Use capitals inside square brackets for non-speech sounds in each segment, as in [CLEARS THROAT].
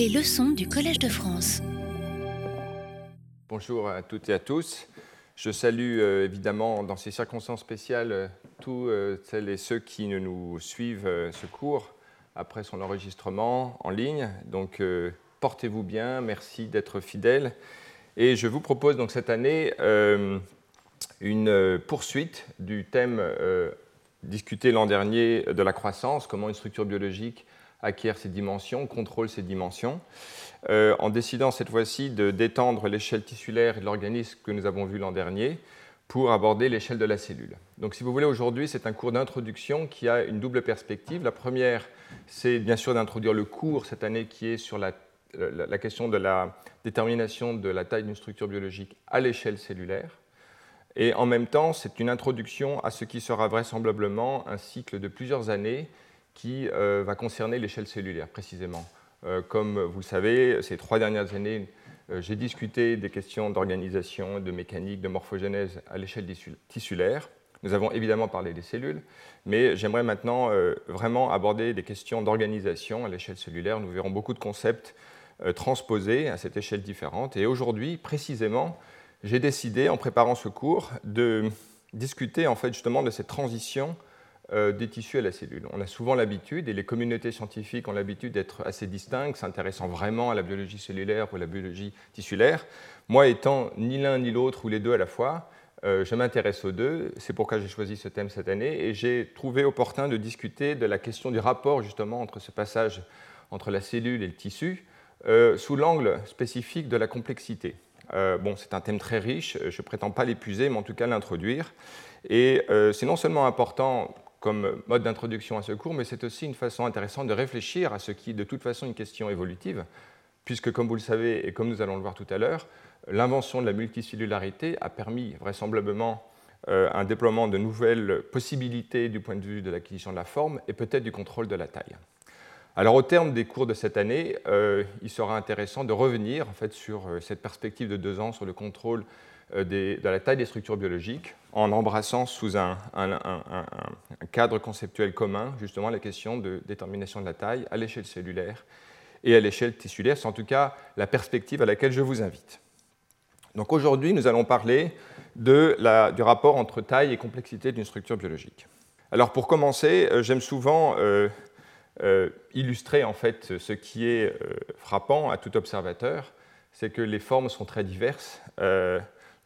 Les leçons du Collège de France. Bonjour à toutes et à tous. Je salue euh, évidemment dans ces circonstances spéciales euh, tous euh, celles et ceux qui nous suivent ce cours après son enregistrement en ligne. Donc portez-vous bien, merci d'être fidèles. Et je vous propose donc cette année une poursuite du thème discuté l'an dernier de la croissance, comment une structure biologique acquiert ses dimensions, contrôle ses dimensions, euh, en décidant cette fois-ci de d'étendre l'échelle tissulaire de l'organisme que nous avons vu l'an dernier pour aborder l'échelle de la cellule. Donc si vous voulez, aujourd'hui, c'est un cours d'introduction qui a une double perspective. La première, c'est bien sûr d'introduire le cours cette année qui est sur la, la question de la détermination de la taille d'une structure biologique à l'échelle cellulaire. Et en même temps, c'est une introduction à ce qui sera vraisemblablement un cycle de plusieurs années qui euh, va concerner l'échelle cellulaire précisément. Euh, comme vous le savez, ces trois dernières années, euh, j'ai discuté des questions d'organisation, de mécanique, de morphogénèse à l'échelle tissulaire. Nous avons évidemment parlé des cellules, mais j'aimerais maintenant vraiment aborder des questions d'organisation à l'échelle cellulaire. Nous verrons beaucoup de concepts transposés à cette échelle différente. Et aujourd'hui, précisément, j'ai décidé, en préparant ce cours, de discuter en fait justement de cette transition des tissus à la cellule. On a souvent l'habitude, et les communautés scientifiques ont l'habitude d'être assez distinctes, s'intéressant vraiment à la biologie cellulaire ou à la biologie tissulaire. Moi, étant ni l'un ni l'autre ou les deux à la fois, euh, je m'intéresse aux deux. C'est pourquoi j'ai choisi ce thème cette année, et j'ai trouvé opportun de discuter de la question du rapport justement entre ce passage entre la cellule et le tissu, euh, sous l'angle spécifique de la complexité. bon, c'est un thème très riche, je ne prétends pas l'épuiser, mais en tout cas l'introduire. Et c'est non seulement important comme mode d'introduction à ce cours, mais c'est aussi une façon intéressante de réfléchir à ce qui est de toute façon une question évolutive, puisque comme vous le savez et comme nous allons le voir tout à l'heure, l'invention de la multicellularité a permis vraisemblablement euh, un déploiement de nouvelles possibilités du point de vue de l'acquisition de la forme et peut-être du contrôle de la taille. Alors au terme des cours de cette année, euh, il sera intéressant de revenir en fait, sur euh, cette perspective de deux ans sur le contrôle euh, de la taille des structures biologiques en embrassant sous un, cadre conceptuel commun justement la question de détermination de la taille à l'échelle cellulaire et à l'échelle tissulaire. C'est en tout cas la perspective à laquelle je vous invite. Donc aujourd'hui, nous allons parler de la, du rapport entre taille et complexité d'une structure biologique. Alors pour commencer, euh, j'aime souvent euh, illustrer en fait ce qui est frappant à tout observateur, c'est que les formes sont très diverses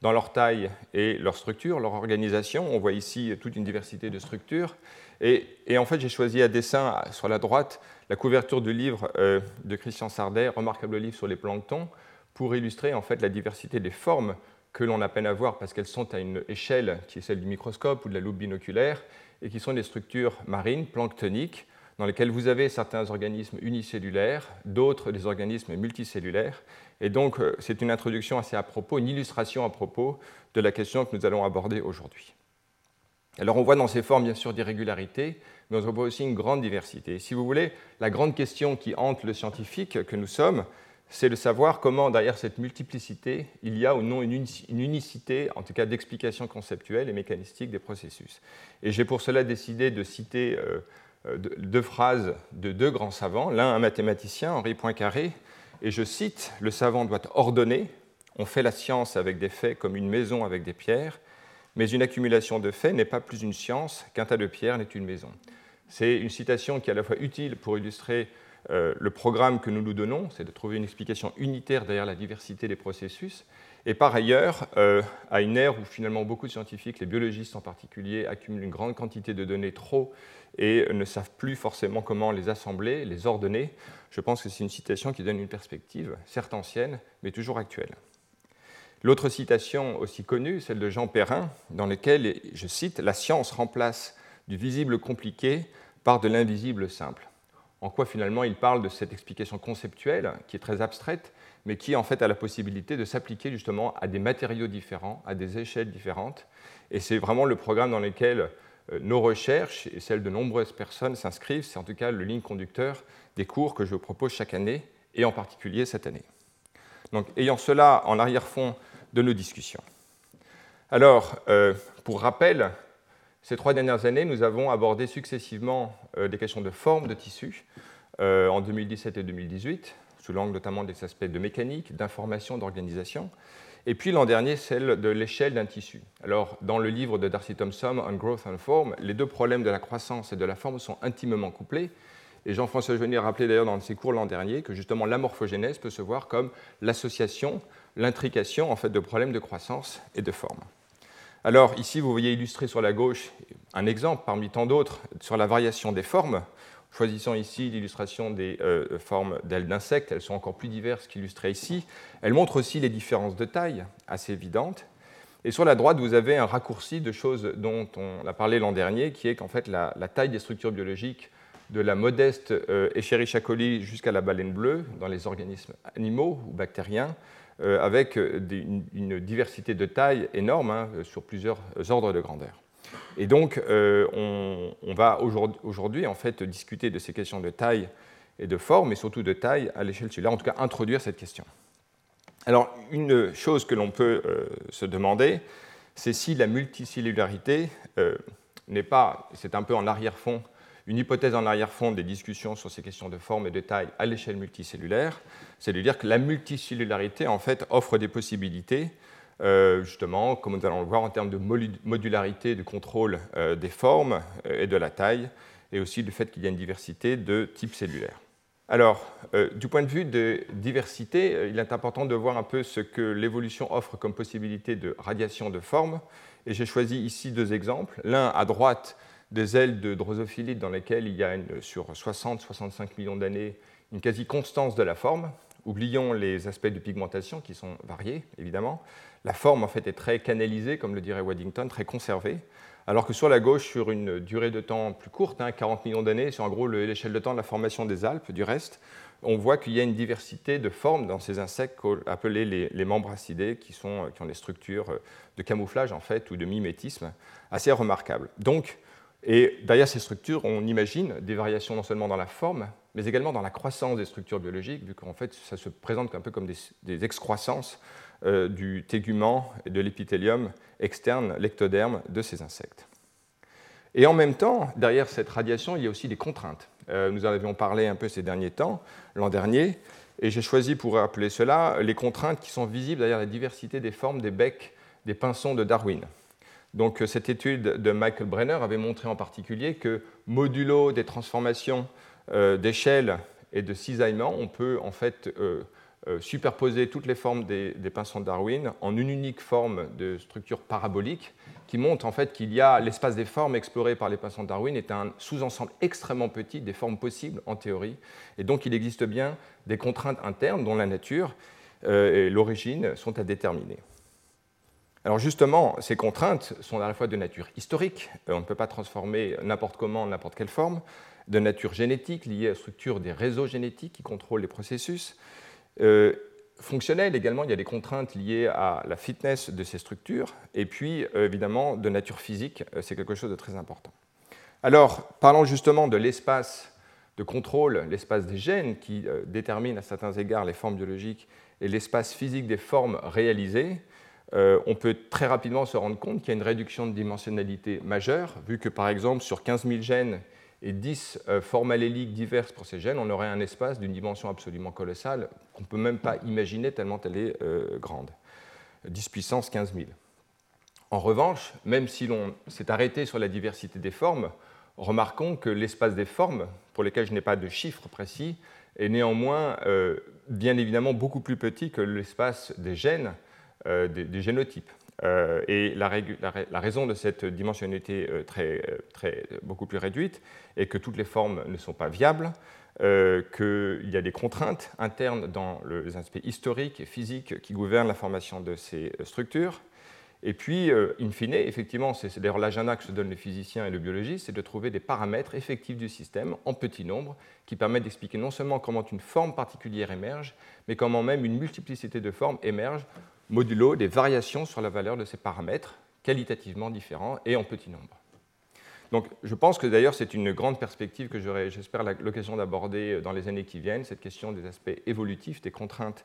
dans leur taille et leur structure, leur organisation. On voit ici toute une diversité de structures. Et, en fait, j'ai choisi à dessin sur la droite la couverture du livre euh, de Christian Sardet, remarquable livre sur les planctons, pour illustrer en fait la diversité des formes que l'on a peine à voir parce qu'elles sont à une échelle qui est celle du microscope ou de la loupe binoculaire et qui sont des structures marines, planctoniques, dans lesquelles vous avez certains organismes unicellulaires, d'autres des organismes multicellulaires, et donc, euh, c'est une introduction assez à propos, une illustration à propos de la question que nous allons aborder aujourd'hui. Alors, on voit dans ces formes, bien sûr, d'irrégularité, mais on voit aussi une grande diversité. Si vous voulez, la grande question qui hante le scientifique que nous sommes, c'est de savoir comment, derrière cette multiplicité, il y a ou non une unicité, en tout cas d'explication conceptuelle et mécanistique des processus. Et j'ai pour cela décidé de citer euh, euh, deux phrases de deux grands savants, l'un un mathématicien, Henri Poincaré, et je cite, le savant doit ordonner, on fait la science avec des faits comme une maison avec des pierres, mais une accumulation de faits n'est pas plus une science qu'un tas de pierres n'est une maison. C'est une citation qui est à la fois utile pour illustrer euh, le programme que nous nous donnons, c'est de trouver une explication unitaire derrière la diversité des processus, et par ailleurs, euh, à une ère où finalement beaucoup de scientifiques, les biologistes en particulier, accumulent une grande quantité de données trop et ne savent plus forcément comment les assembler, les ordonner, je pense que c'est une citation qui donne une perspective, certes ancienne, mais toujours actuelle. L'autre citation aussi connue, celle de Jean Perrin, dans laquelle, je cite, La science remplace du visible compliqué par de l'invisible simple. En quoi finalement il parle de cette explication conceptuelle qui est très abstraite, mais qui en fait a la possibilité de s'appliquer justement à des matériaux différents, à des échelles différentes. Et c'est vraiment le programme dans lequel euh, nos recherches et celles de nombreuses personnes s'inscrivent. C'est en tout cas le ligne conducteur des cours que je propose chaque année, et en particulier cette année. Donc, ayant cela en arrière-fond de nos discussions. Alors, euh, pour rappel, ces trois dernières années, nous avons abordé successivement euh, des questions de forme de tissu, en 2017 et 2018, sous l'angle notamment des aspects de mécanique, d'information, d'organisation. Et puis l'an dernier, celle de l'échelle d'un tissu. Alors, dans le livre de Darcy Thompson, On Growth and Form, les deux problèmes de la croissance et de la forme sont intimement couplés. Et Jean-François Joigny a rappelé d'ailleurs dans ses cours l'an dernier que justement la morphogénèse peut se voir comme l'association, l'intrication en fait de problèmes de croissance et de forme. Alors ici, vous voyez illustré sur la gauche un exemple parmi tant d'autres sur la variation des formes. Choisissant ici l'illustration des euh, formes d'ailes d'insectes, elles sont encore plus diverses qu'illustrées ici. Elles montrent aussi les différences de taille, assez évidentes. Et sur la droite, vous avez un raccourci de choses dont on a parlé l'an dernier, qui est qu'en fait la, taille des structures biologiques de la modeste euh, Escherichia coli jusqu'à la baleine bleue dans les organismes animaux ou bactériens, euh, avec une, diversité de taille énorme hein, sur plusieurs ordres de grandeur. Et donc, euh, on, va aujourd'hui en fait discuter de ces questions de taille et de forme, et surtout de taille à l'échelle cellulaire, en tout cas introduire cette question. Alors, une chose que l'on peut euh, se demander, c'est si la multicellularité euh, n'est pas, c'est un peu en arrière-fond, une hypothèse en arrière-fond des discussions sur ces questions de forme et de taille à l'échelle multicellulaire, c'est de dire que la multicellularité en fait offre des possibilités justement, comme nous allons le voir, en termes de modularité, de contrôle euh, des formes euh, et de la taille, et aussi du fait qu'il y a une diversité de types cellulaires. Alors, du point de vue de diversité, il est important de voir un peu ce que l'évolution offre comme possibilité de radiation de forme. Et j'ai choisi ici deux exemples. L'un à droite, des ailes de drosophilite dans lesquelles il y a sur 60-65 millions d'années une quasi-constance de la forme. Oublions les aspects de pigmentation qui sont variés, évidemment la forme en fait est très canalisée, comme le dirait Waddington, très conservée, alors que sur la gauche, sur une durée de temps plus courte, 40 hein, millions d'années, sur en gros l'échelle de temps de la formation des Alpes, du reste, on voit qu'il y a une diversité de formes dans ces insectes appelés les, les membracidés, qui, sont, qui ont des structures de camouflage en fait ou de mimétisme assez remarquables. Donc, et derrière ces structures, on imagine des variations non seulement dans la forme, mais également dans la croissance des structures biologiques, vu qu'en fait ça se présente un peu comme des excroissances euh, du tégument et de l'épithélium externe, l'ectoderme de ces insectes. Et en même temps, derrière cette radiation, il y a aussi des contraintes. Euh, nous en avions parlé un peu ces derniers temps, l'an dernier, et j'ai choisi pour rappeler cela les contraintes qui sont visibles derrière la diversité des formes des becs des pinsons de Darwin. Donc euh, cette étude de Michael Brenner avait montré en particulier que modulo des transformations d'échelle et de cisaillement, on peut en fait superposer toutes les formes des, pinsons de Darwin en une unique forme de structure parabolique qui montre en fait qu'il y a l'espace des formes exploré par les pinsons de Darwin est un sous-ensemble extrêmement petit des formes possibles en théorie. Et donc il existe bien des contraintes internes dont la nature euh, et l'origine sont à déterminer. Alors justement, ces contraintes sont à la fois de nature historique, euh, on ne peut pas transformer n'importe comment, n'importe quelle forme, de nature génétique, liée à la structure des réseaux génétiques qui contrôlent les processus, euh, fonctionnel également, il y a des contraintes liées à la fitness de ces structures, et puis euh, évidemment de nature physique, euh, c'est quelque chose de très important. Alors, parlons justement de l'espace de contrôle, l'espace des gènes qui détermine à certains égards les formes biologiques et l'espace physique des formes réalisées, on peut très rapidement se rendre compte qu'il y a une réduction de dimensionnalité majeure, vu que par exemple sur 15 000 gènes, et 10 euh, formes alléliques diverses pour ces gènes, on aurait un espace d'une dimension absolument colossale qu'on ne peut même pas imaginer tellement elle est euh, grande. 10 puissance 15 000. En revanche, même si l'on s'est arrêté sur la diversité des formes, remarquons que l'espace des formes, pour lesquelles je n'ai pas de chiffres précis, est néanmoins euh, bien évidemment beaucoup plus petit que l'espace des gènes, des, génotypes. Euh, et la, raison de cette dimensionnalité euh, très, euh, très, beaucoup plus réduite est que toutes les formes ne sont pas viables, qu'il y a des contraintes internes dans les aspects historiques et physiques qui gouvernent la formation de ces structures. Et puis, in fine, effectivement, c'est d'ailleurs l'agenda que se donnent les physiciens et les biologistes, c'est de trouver des paramètres effectifs du système en petit nombre qui permettent d'expliquer non seulement comment une forme particulière émerge, mais comment même une multiplicité de formes émerge modulo des variations sur la valeur de ces paramètres qualitativement différents et en petit nombre. Donc je pense que d'ailleurs c'est une grande perspective que j'aurai, j'espère, l'occasion d'aborder dans les années qui viennent, cette question des aspects évolutifs, des contraintes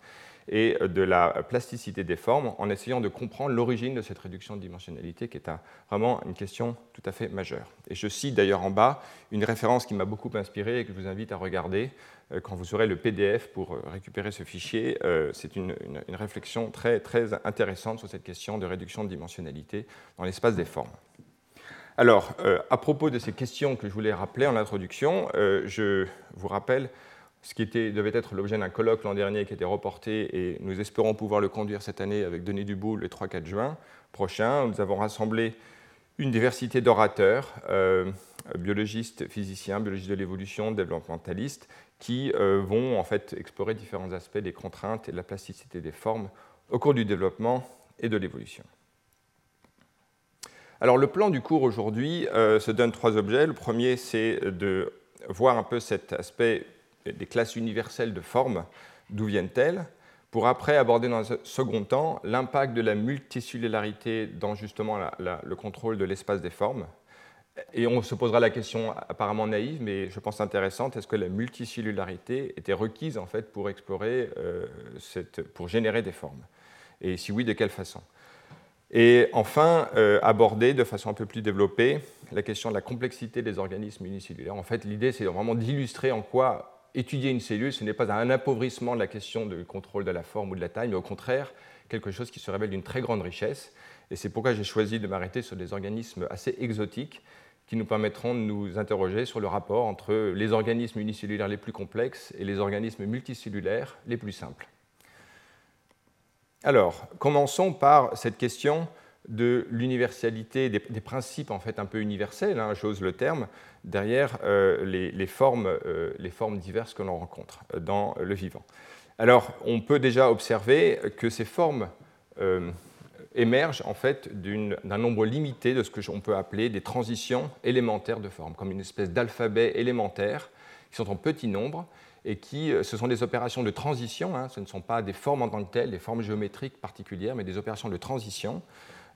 et de la plasticité des formes, en essayant de comprendre l'origine de cette réduction de dimensionnalité, qui est vraiment une question tout à fait majeure. Et je cite d'ailleurs en bas une référence qui m'a beaucoup inspiré et que je vous invite à regarder euh, quand vous aurez le PDF pour euh, récupérer ce fichier. Euh, c'est une, réflexion très, très intéressante sur cette question de réduction de dimensionnalité dans l'espace des formes. Alors, à propos de ces questions que je voulais rappeler en introduction, je vous rappelle ce qui était, devait être l'objet d'un colloque l'an dernier qui était reporté et nous espérons pouvoir le conduire cette année avec Denis Duboul le 3-4 juin prochain. Nous avons rassemblé une diversité d'orateurs, euh, biologistes, physiciens, biologistes de l'évolution, développementalistes, qui euh, vont en fait explorer différents aspects des contraintes et de la plasticité des formes au cours du développement et de l'évolution. Alors le plan du cours aujourd'hui euh, se donne trois objets. Le premier, c'est de voir un peu cet aspect des classes universelles de formes, d'où viennent-elles, pour après aborder dans un second temps l'impact de la multicellularité dans justement le contrôle de l'espace des formes. Et on se posera la question apparemment naïve, mais je pense intéressante, est-ce que la multicellularité était requise en fait pour explorer, euh, pour générer des formes? Et si oui, de quelle façon? Et enfin, euh, aborder de façon un peu plus développée la question de la complexité des organismes unicellulaires. En fait, l'idée, c'est vraiment d'illustrer en quoi étudier une cellule, ce n'est pas un appauvrissement de la question du contrôle de la forme ou de la taille, mais au contraire quelque chose qui se révèle d'une très grande richesse. Et c'est pourquoi j'ai choisi de m'arrêter sur des organismes assez exotiques qui nous permettront de nous interroger sur le rapport entre les organismes unicellulaires les plus complexes et les organismes multicellulaires les plus simples. Alors, commençons par cette question de l'universalité, des, principes en fait un peu universels, hein, j'ose le terme, derrière euh, les, formes, euh, les, formes, diverses que l'on rencontre euh, dans le vivant. Alors, on peut déjà observer que ces formes émergent en fait d'un nombre limité de ce que l'on peut appeler des transitions élémentaires de formes, comme une espèce d'alphabet élémentaire qui sont en petit nombre et qui, ce sont des opérations de transition, hein, ce ne sont pas des formes en tant que telles, des formes géométriques particulières, mais des opérations de transition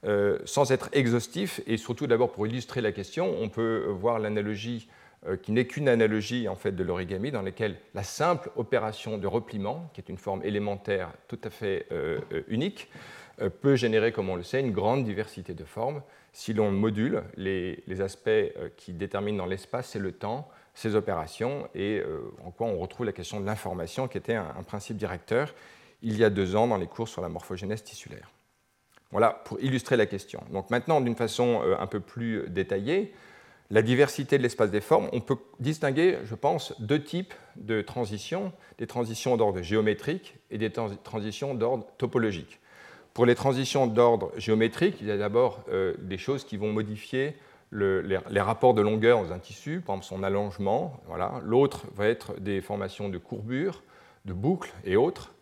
euh, sans être exhaustif, et surtout d'abord pour illustrer la question, on peut voir l'analogie euh, qui n'est qu'une analogie en fait de l'origami, dans laquelle la simple opération de repliement, qui est une forme élémentaire tout à fait euh, unique, peut générer, comme on le sait, une grande diversité de formes si l'on module les, aspects qui déterminent dans l'espace c'est le temps, ces opérations, et en quoi on retrouve la question de l'information, qui était un, un principe directeur il y a deux ans dans les cours sur la morphogénèse tissulaire. Voilà pour illustrer la question. Donc maintenant, d'une façon euh, un peu plus détaillée, la diversité de l'espace des formes, on peut distinguer, je pense, deux types de transitions, des transitions d'ordre géométrique et des transitions d'ordre topologique. Pour les transitions d'ordre géométrique, il y a d'abord euh, des choses qui vont modifier les, rapports de longueur dans un tissu, par exemple son allongement. L'autre va être des formations de courbures, de boucles et autres.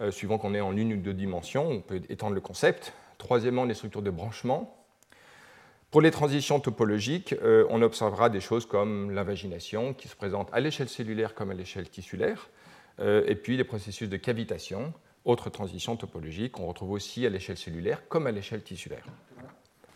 Euh, suivant qu'on est en une ou deux dimensions, on peut étendre le concept. Troisièmement, les structures de branchement. Pour les transitions topologiques, euh, on observera des choses comme l'invagination, qui se présente à l'échelle cellulaire comme à l'échelle tissulaire, euh, et puis les processus de cavitation, autre transition topologique, qu'on retrouve aussi à l'échelle cellulaire comme à l'échelle tissulaire.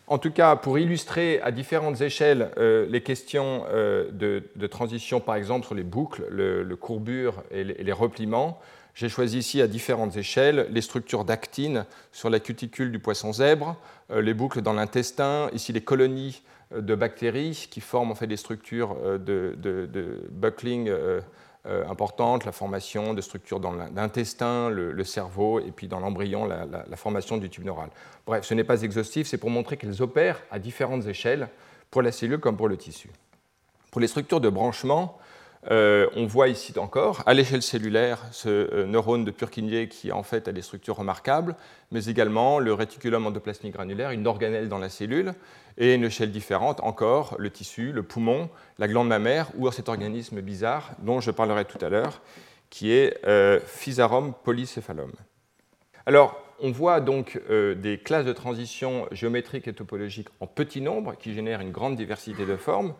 En tout cas, pour illustrer à différentes échelles euh, les questions de, transition, par exemple sur les boucles, le, courbure et les repliements, j'ai choisi ici à différentes échelles les structures d'actine sur la cuticule du poisson zèbre, euh, les boucles dans l'intestin, ici les colonies euh, de bactéries qui forment en fait des structures euh, de, buckling importantes, la formation de structures dans l'intestin, le, cerveau, et puis dans l'embryon, la, la, formation du tube neural. Bref, ce n'est pas exhaustif, c'est pour montrer qu'elles opèrent à différentes échelles pour la cellule comme pour le tissu. Pour les structures de branchement, euh, on voit ici encore, à l'échelle cellulaire, ce euh, neurone de Purkinje qui en fait a des structures remarquables, mais également le réticulum endoplasmique granulaire, une organelle dans la cellule, et une échelle différente encore, le tissu, le poumon, la glande mammaire ou cet organisme bizarre dont je parlerai tout à l'heure, qui est euh, Physarum polycéphalum. Alors, on voit donc euh, des classes de transition géométriques et topologiques en petit nombre qui génèrent une grande diversité de formes.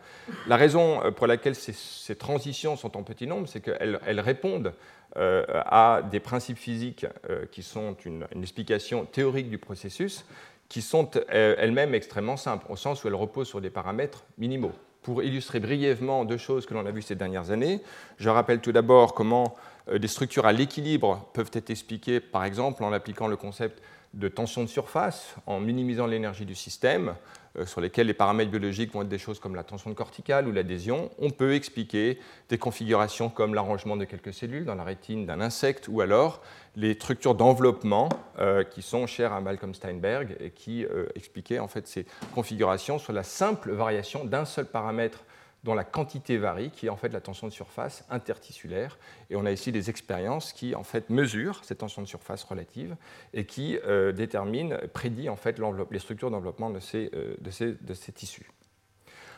La raison euh, pour laquelle ces, transitions sont en petit nombre, c'est qu'elles répondent euh, à des principes physiques qui sont une, explication théorique du processus, qui sont elles-mêmes extrêmement simples, au sens où elles reposent sur des paramètres minimaux. Pour illustrer brièvement deux choses que l'on a vues ces dernières années, je rappelle tout d'abord comment des structures à l'équilibre peuvent être expliquées, par exemple, en appliquant le concept de tension de surface, en minimisant l'énergie du système, euh, sur lesquels les paramètres biologiques vont être des choses comme la tension corticale ou l'adhésion, on peut expliquer des configurations comme l'arrangement de quelques cellules dans la rétine d'un insecte ou alors les structures d'enveloppement euh, qui sont chères à Malcolm Steinberg et qui euh, expliquaient en fait ces configurations sur la simple variation d'un seul paramètre dont la quantité varie, qui est en fait la tension de surface intertissulaire. Et on a ici des expériences qui en fait mesurent cette tension de surface relative et qui euh, déterminent, prédit en fait les structures d'enveloppement de ces, euh, de ces, tissus.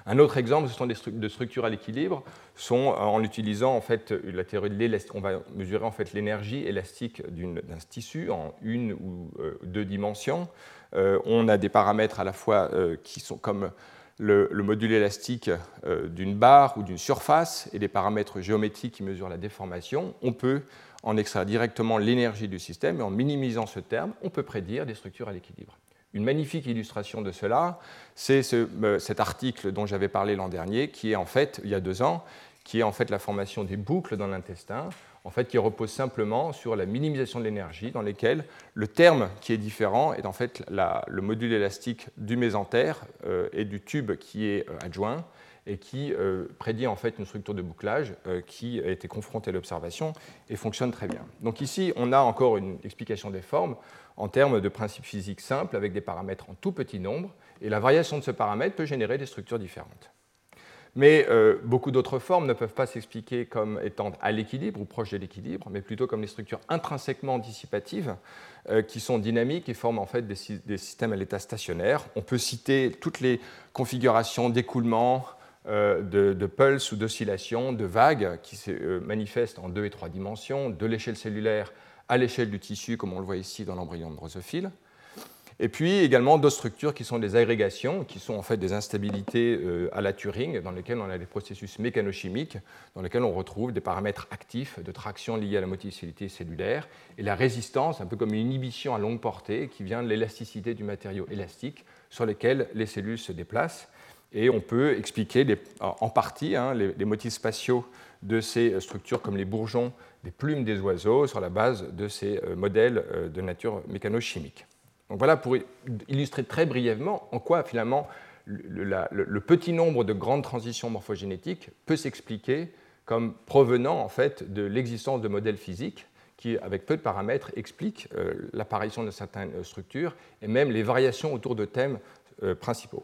Un autre exemple, ce sont des de structures à l'équilibre, sont euh, en utilisant en fait la théorie de l'élastique. On va mesurer en fait l'énergie élastique d'un tissu en une ou deux dimensions. on a des paramètres à la fois qui sont comme le, module élastique euh, d'une barre ou d'une surface et des paramètres géométriques qui mesurent la déformation, on peut en extraire directement l'énergie du système et en minimisant ce terme, on peut prédire des structures à l'équilibre. Une magnifique illustration de cela, c'est euh, cet article dont j'avais parlé l'an dernier, qui est en fait, il y a deux ans, qui est en fait la formation des boucles dans l'intestin, en fait, qui repose simplement sur la minimisation de l'énergie, dans lesquelles le terme qui est différent est en fait le module élastique du mésentère euh, et du tube qui est euh, adjoint et qui euh, prédit en fait une structure de bouclage qui a été confrontée à l'observation et fonctionne très bien. Donc ici, on a encore une explication des formes en termes de principes physiques simples avec des paramètres en tout petit nombre, et la variation de ce paramètre peut générer des structures différentes. Mais euh, beaucoup d'autres formes ne peuvent pas s'expliquer comme étant à l'équilibre ou proche de l'équilibre, mais plutôt comme des structures intrinsèquement dissipatives euh, qui sont dynamiques et forment en fait des, systèmes à l'état stationnaire. On peut citer toutes les configurations d'écoulement, euh, de, de, pulse ou d'oscillation, de vagues qui se manifestent en deux et trois dimensions, de l'échelle cellulaire à l'échelle du tissu, comme on le voit ici dans l'embryon de drosophile. Et puis également d'autres structures qui sont des agrégations, qui sont en fait des instabilités euh, à la Turing, dans lesquelles on a des processus mécanochimiques, dans lesquels on retrouve des paramètres actifs de traction liés à la moticité cellulaire, et la résistance, un peu comme une inhibition à longue portée, qui vient de l'élasticité du matériau élastique sur lequel les cellules se déplacent. Et on peut expliquer en partie hein, les, motifs spatiaux de ces structures comme les bourgeons des plumes des oiseaux sur la base de ces euh, modèles euh, de nature mécanochimique. Donc voilà pour illustrer très brièvement en quoi finalement le, petit nombre de grandes transitions morphogénétiques peut s'expliquer comme provenant en fait de l'existence de modèles physiques qui, avec peu de paramètres, expliquent euh, l'apparition de certaines euh, structures et même les variations autour de thèmes euh, principaux.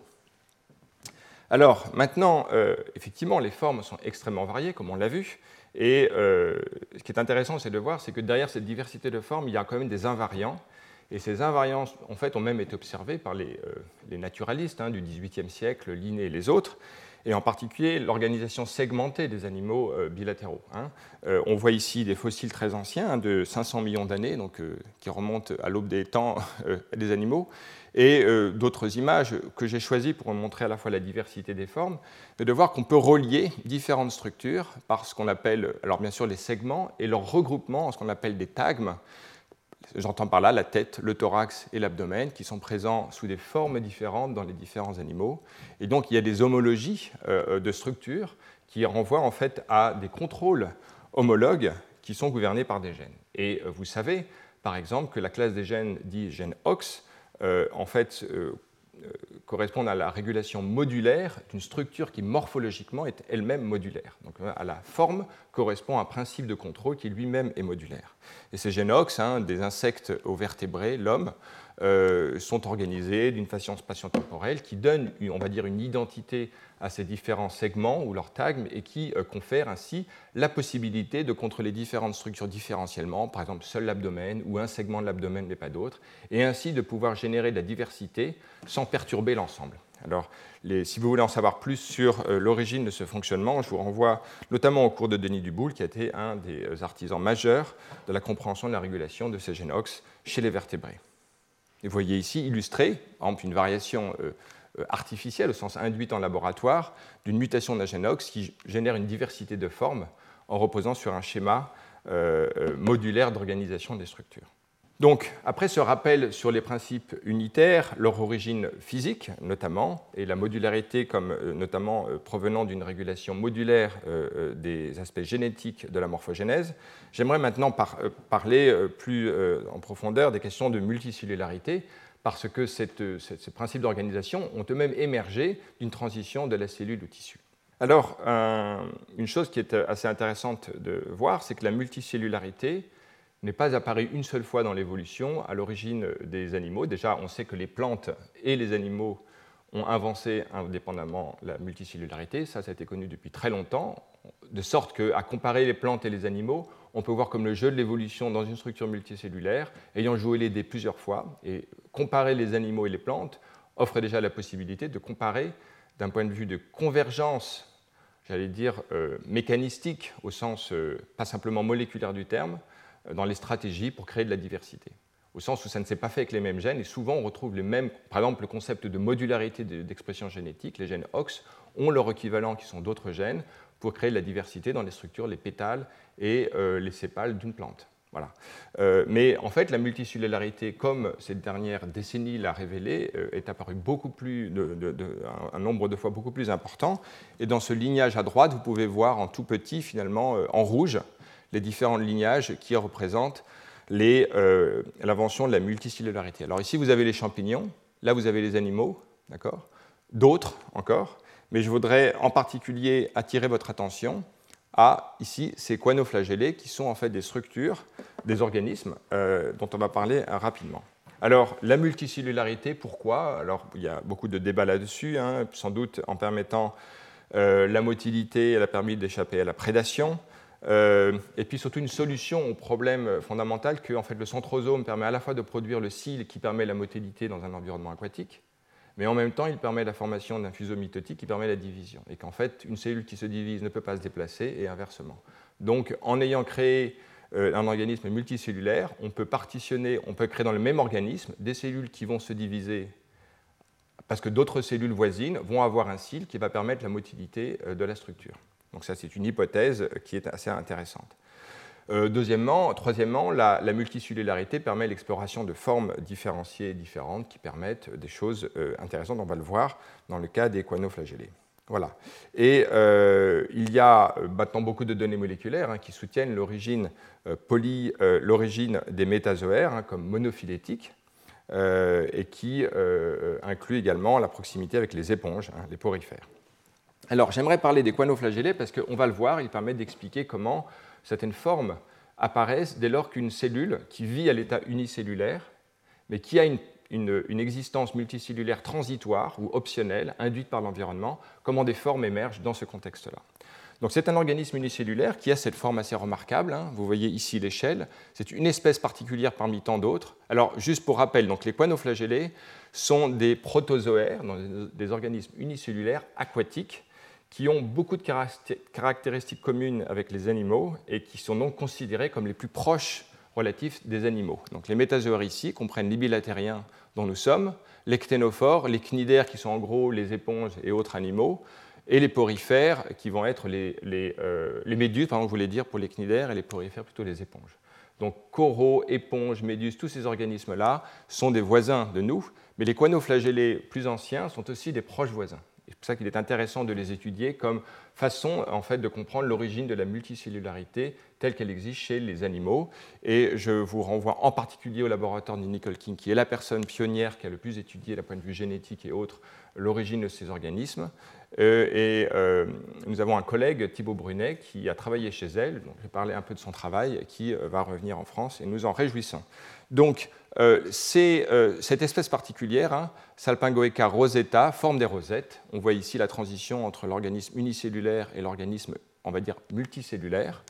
Alors maintenant, effectivement, les formes sont extrêmement variées, comme on l'a vu, et ce qui est intéressant, c'est de voir, c'est que derrière cette diversité de formes, il y a quand même des invariants et ces invariances, en fait, ont même été observées par les, euh, naturalistes hein, du XVIIIe siècle, Linné et les autres, et en particulier l'organisation segmentée des animaux euh, bilatéraux. Hein. Euh, on voit ici des fossiles très anciens, hein, de 500 millions d'années, donc qui remontent à l'aube des temps [LAUGHS] des animaux, et d'autres images que j'ai choisies pour montrer à la fois la diversité des formes, mais de voir qu'on peut relier différentes structures par ce qu'on appelle, alors bien sûr les segments, et leur regroupement en ce qu'on appelle des tagmes, J'entends par là la tête, le thorax et l'abdomen qui sont présents sous des formes différentes dans les différents animaux. Et donc il y a des homologies euh, de structures qui renvoient en fait à des contrôles homologues qui sont gouvernés par des gènes. Et euh, vous savez, par exemple, que la classe des gènes dit gène OX, euh, en fait, correspondent à la régulation modulaire d'une structure qui morphologiquement est elle-même modulaire. Donc euh, à la forme correspond un principe de contrôle qui lui-même est modulaire. Et ces génox, hein, des insectes aux vertébrés, l'homme, euh, sont organisés d'une façon spatio-temporelle qui donne, on va dire, une identité à ces différents segments ou leurs tags et qui euh, confère ainsi la possibilité de contrôler différentes structures différentiellement, par exemple seul l'abdomen ou un segment de l'abdomen mais pas d'autres, et ainsi de pouvoir générer de la diversité sans perturber l'ensemble. Alors, si vous voulez en savoir plus sur euh, l'origine de ce fonctionnement, je vous renvoie notamment au cours de Denis Duboul, qui a été un des artisans majeurs de la compréhension de la régulation de ces génox chez les vertébrés. Vous voyez ici illustré, une variation euh, euh, artificielle, au sens induite en laboratoire, d'une mutation d'un qui génère une diversité de formes en reposant sur un schéma euh, modulaire d'organisation des structures. Donc, après ce rappel sur les principes unitaires, leur origine physique notamment, et la modularité comme euh, notamment euh, provenant d'une régulation modulaire euh, des aspects génétiques de la morphogénèse, j'aimerais maintenant parler plus en profondeur des questions de multicellularité, parce que ces principes d'organisation ont eux-mêmes émergé d'une transition de la cellule au tissu. Alors, une chose qui est assez intéressante de voir, c'est que la multicellularité n'est pas apparu une seule fois dans l'évolution à l'origine des animaux. Déjà, on sait que les plantes et les animaux ont avancé indépendamment la multicellularité. Ça, ça a été connu depuis très longtemps, de sorte qu'à comparer les plantes et les animaux, on peut voir comme le jeu de l'évolution dans une structure multicellulaire, ayant joué les dés plusieurs fois, et comparer les animaux et les plantes offre déjà la possibilité de comparer d'un point de vue de convergence, j'allais dire euh, mécanistique, au sens euh, pas simplement moléculaire du terme, dans les stratégies pour créer de la diversité. Au sens où ça ne s'est pas fait avec les mêmes gènes, et souvent on retrouve les mêmes, par exemple le concept de modularité d'expression génétique, les gènes OX ont leur équivalent qui sont d'autres gènes pour créer de la diversité dans les structures, les pétales et euh, les sépales d'une plante. Voilà. Euh, mais en fait, la multicellularité, comme cette dernière décennie l'a révélé, euh, est apparue beaucoup plus, un, nombre de fois beaucoup plus important. Et dans ce lignage à droite, vous pouvez voir en tout petit, finalement, en rouge, les différents lignages qui représentent euh, l'invention de la multicellularité. Alors ici, vous avez les champignons, là, vous avez les animaux, d'accord D'autres encore, mais je voudrais en particulier attirer votre attention à ici ces coinoflagellés qui sont en fait des structures, des organismes euh, dont on va parler euh, rapidement. Alors, la multicellularité, pourquoi? Alors, il y a beaucoup de débats là-dessus, hein, sans doute en permettant la motilité, elle a permis d'échapper à la prédation, euh, et puis surtout une solution au problème fondamental que en fait, le centrosome permet à la fois de produire le cil qui permet la motilité dans un environnement aquatique, mais en même temps il permet la formation d'un fuseau mitotique qui permet la division. Et qu'en fait une cellule qui se divise ne peut pas se déplacer et inversement. Donc en ayant créé euh, un organisme multicellulaire, on peut partitionner, on peut créer dans le même organisme des cellules qui vont se diviser parce que d'autres cellules voisines vont avoir un cil qui va permettre la motilité euh, de la structure. Donc ça, c'est une hypothèse qui est assez intéressante. Euh, deuxièmement, troisièmement, la, multicellularité permet l'exploration de formes différenciées différentes qui permettent des choses euh, intéressantes. On va le voir dans le cas des coinoflagellés. Voilà. Et euh, il y a maintenant beaucoup de données moléculaires hein, qui soutiennent l'origine l'origine des métazoaires hein, comme monophylétiques et qui incluent également la proximité avec les éponges, hein, les porifères. Alors, j'aimerais parler des coinoflagellés parce qu'on va le voir, il permet d'expliquer comment certaines formes apparaissent dès lors qu'une cellule qui vit à l'état unicellulaire, mais qui a une, existence multicellulaire transitoire ou optionnelle, induite par l'environnement, comment des formes émergent dans ce contexte-là. Donc c'est un organisme unicellulaire qui a cette forme assez remarquable. Hein. Vous voyez ici l'échelle. C'est une espèce particulière parmi tant d'autres. Alors juste pour rappel, donc les coinoflagellés sont des protozoaires, des organismes unicellulaires aquatiques qui ont beaucoup de caractéristiques communes avec les animaux et qui sont donc considérés comme les plus proches relatifs des animaux. Donc les métazoaires ici comprennent les bilatériens dont nous sommes, les cténophores, les cnidaires qui sont en gros les éponges et autres animaux, et les porifères qui vont être les, euh, méduses, pardon, je voulais dire pour les cnidaires, et les porifères plutôt les éponges. Donc coraux, éponges, méduses, tous ces organismes-là sont des voisins de nous, mais les coinoflagellés plus anciens sont aussi des proches voisins. C'est pour ça qu'il est intéressant de les étudier comme façon en fait, de comprendre l'origine de la multicellularité telle qu'elle existe chez les animaux. Et je vous renvoie en particulier au laboratoire de Nicole King, qui est la personne pionnière qui a le plus étudié d'un point de vue génétique et autres l'origine de ces organismes. Euh, et euh, nous avons un collègue, Thibaut Brunet, qui a travaillé chez elle, donc j'ai parlé un peu de son travail, qui euh, va revenir en France et nous en réjouissons. Donc, c'est cette espèce particulière, hein, Salpingoeca rosetta, forme des rosettes. On voit ici la transition entre l'organisme unicellulaire et l'organisme, on va dire, multicellulaire.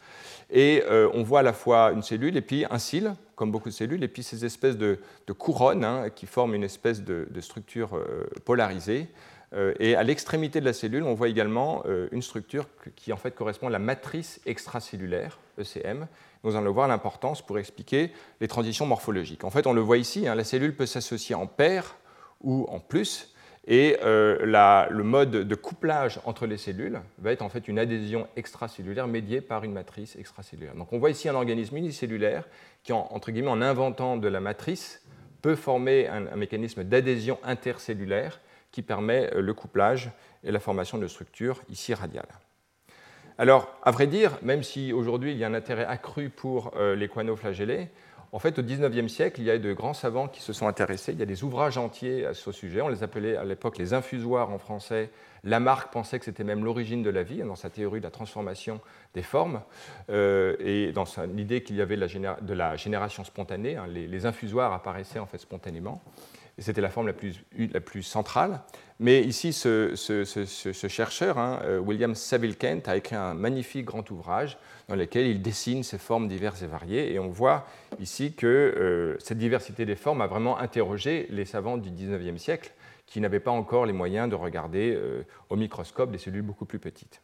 Et on voit à la fois une cellule et puis un cil, comme beaucoup de cellules, et puis ces espèces de, couronnes hein, qui forment une espèce de, de structure polarisée euh, et à l'extrémité de la cellule, on voit également euh, une structure qui en fait correspond à la matrice extracellulaire, ECM. Nous allons voir l'importance pour expliquer les transitions morphologiques. En fait, on le voit ici, hein, la cellule peut s'associer en paire ou en plus, Et le mode de couplage entre les cellules va être en fait une adhésion extracellulaire médiée par une matrice extracellulaire. Donc on voit ici un organisme unicellulaire qui, entre guillemets, en inventant de la matrice, peut former un mécanisme d'adhésion intercellulaire qui permet le couplage et la formation de structures ici radiales. Alors, à vrai dire, même si aujourd'hui il y a un intérêt accru pour euh, les flagellés, en fait, au XIXe siècle, il y a de grands savants qui se sont intéressés. Il y a des ouvrages entiers à ce sujet. On les appelait à l'époque les infusoires en français. Lamarck pensait que c'était même l'origine de la vie, dans sa théorie de la transformation des formes, euh, et dans l'idée qu'il y avait de la, génération spontanée. Hein, les, les, infusoires apparaissaient en fait spontanément c'était la forme la plus, la plus, centrale. Mais ici, ce, chercheur, hein, euh, William Saville Kent, a écrit un magnifique grand ouvrage dans lequel il dessine ces formes diverses et variées. Et on voit ici que euh, cette diversité des formes a vraiment interrogé les savants du 19e siècle qui n'avaient pas encore les moyens de regarder euh, au microscope des cellules beaucoup plus petites.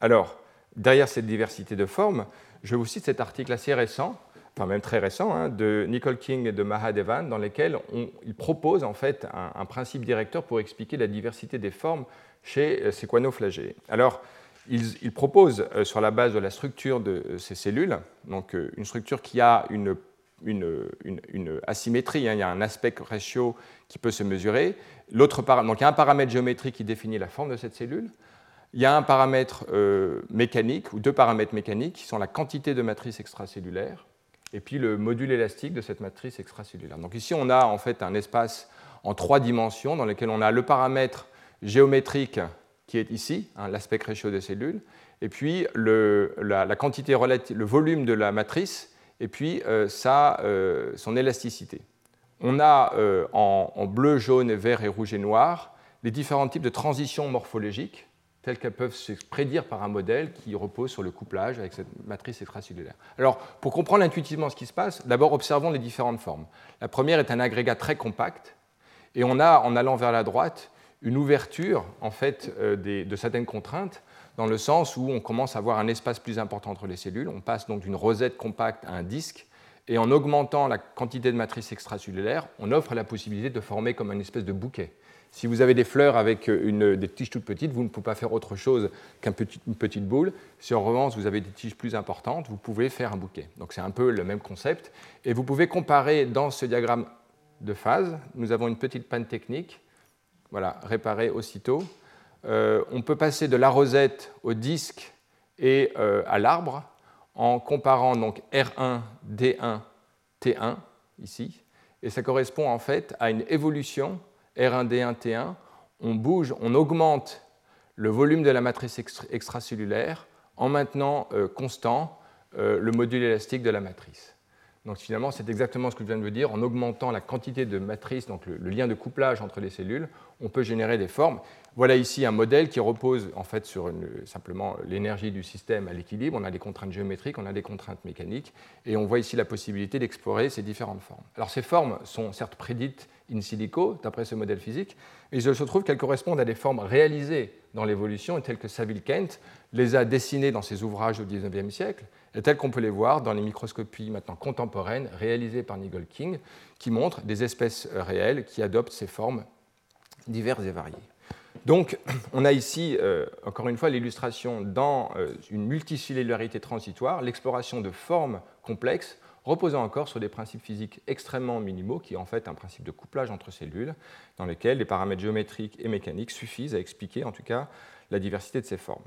Alors, derrière cette diversité de formes, je vous cite cet article assez récent enfin même très récent, hein, de Nicole King et de Mahadevan, dans lesquels ils proposent en fait un, principe directeur pour expliquer la diversité des formes chez euh, ces coinoflagellés. Alors, ils, proposent, euh, sur la base de la structure de euh, ces cellules, donc une structure qui a une, une, asymétrie, hein, il y a un aspect ratio qui peut se mesurer. L'autre donc il y a un paramètre géométrique qui définit la forme de cette cellule. Il y a un paramètre mécanique, ou deux paramètres mécaniques, qui sont la quantité de matrice extracellulaire et puis le module élastique de cette matrice extracellulaire. Donc ici, on a en fait un espace en trois dimensions dans lequel on a le paramètre géométrique qui est ici, hein, l'aspect ratio des cellules, et puis le, la, quantité relative, le volume de la matrice, et puis euh, euh, son élasticité. On a euh, en, bleu, jaune, vert et rouge et noir les différents types de transitions morphologiques telles qu'elles peuvent se prédire par un modèle qui repose sur le couplage avec cette matrice extracellulaire. Alors, pour comprendre intuitivement ce qui se passe, d'abord observons les différentes formes. La première est un agrégat très compact, et on a, en allant vers la droite, une ouverture en fait euh, de certaines contraintes, dans le sens où on commence à avoir un espace plus important entre les cellules. On passe donc d'une rosette compacte à un disque, et en augmentant la quantité de matrice extracellulaire, on offre la possibilité de former comme une espèce de bouquet. Si vous avez des fleurs avec une, des tiges toutes petites, vous ne pouvez pas faire autre chose qu'une petite boule. Si en revanche vous avez des tiges plus importantes, vous pouvez faire un bouquet. Donc c'est un peu le même concept. Et vous pouvez comparer dans ce diagramme de phase, nous avons une petite panne technique, voilà, réparée aussitôt. Euh, on peut passer de la rosette au disque et euh, à l'arbre en comparant donc R1, D1, T1 ici. Et ça correspond en fait à une évolution R1D1T1, on bouge, on augmente le volume de la matrice extracellulaire en maintenant euh, constant euh, le module élastique de la matrice. Donc finalement, c'est exactement ce que je viens de vous dire. En augmentant la quantité de matrice, donc le, lien de couplage entre les cellules, on peut générer des formes. Voilà ici un modèle qui repose en fait sur simplement l'énergie du système à l'équilibre. On a des contraintes géométriques, on a des contraintes mécaniques, et on voit ici la possibilité d'explorer ces différentes formes. Alors ces formes sont certes prédites in silico, d'après ce modèle physique, mais il se trouve qu'elles correspondent à des formes réalisées dans l'évolution, telles que Saville Kent les a dessinées dans ses ouvrages au XIXe siècle, telles qu'on peut les voir dans les microscopies maintenant contemporaines réalisées par Nigel King, qui montrent des espèces réelles qui adoptent ces formes diverses et variées. Donc, [CLEARS THROAT] on a ici, euh, encore une fois, l'illustration dans euh, une multicellularité transitoire, l'exploration de formes complexes reposant encore sur des principes physiques extrêmement minimaux, qui est en fait un principe de couplage entre cellules, dans lesquels les paramètres géométriques et mécaniques suffisent à expliquer en tout cas la diversité de ces formes.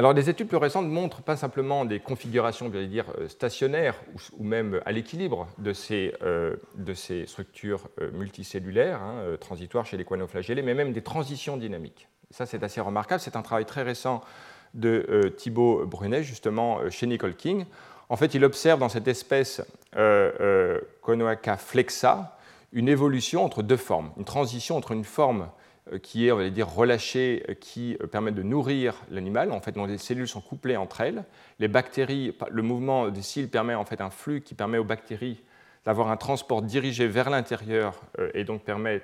Alors, des études plus récentes montrent pas simplement des configurations, dire, euh, stationnaires ou, même à l'équilibre de, ces, euh, de ces structures euh, multicellulaires, hein, transitoires chez les coinoflagellés, mais même des transitions dynamiques. Ça, c'est assez remarquable. C'est un travail très récent de Thibaut Brunet, justement, chez Nicole King, en fait, il observe dans cette espèce euh, euh flexa une évolution entre deux formes, une transition entre une forme euh, qui est, on va dire, relâchée, euh, qui permet de nourrir l'animal, en fait, dont les cellules sont couplées entre elles. Les bactéries, le mouvement des cils permet en fait un flux qui permet aux bactéries d'avoir un transport dirigé vers l'intérieur et donc permet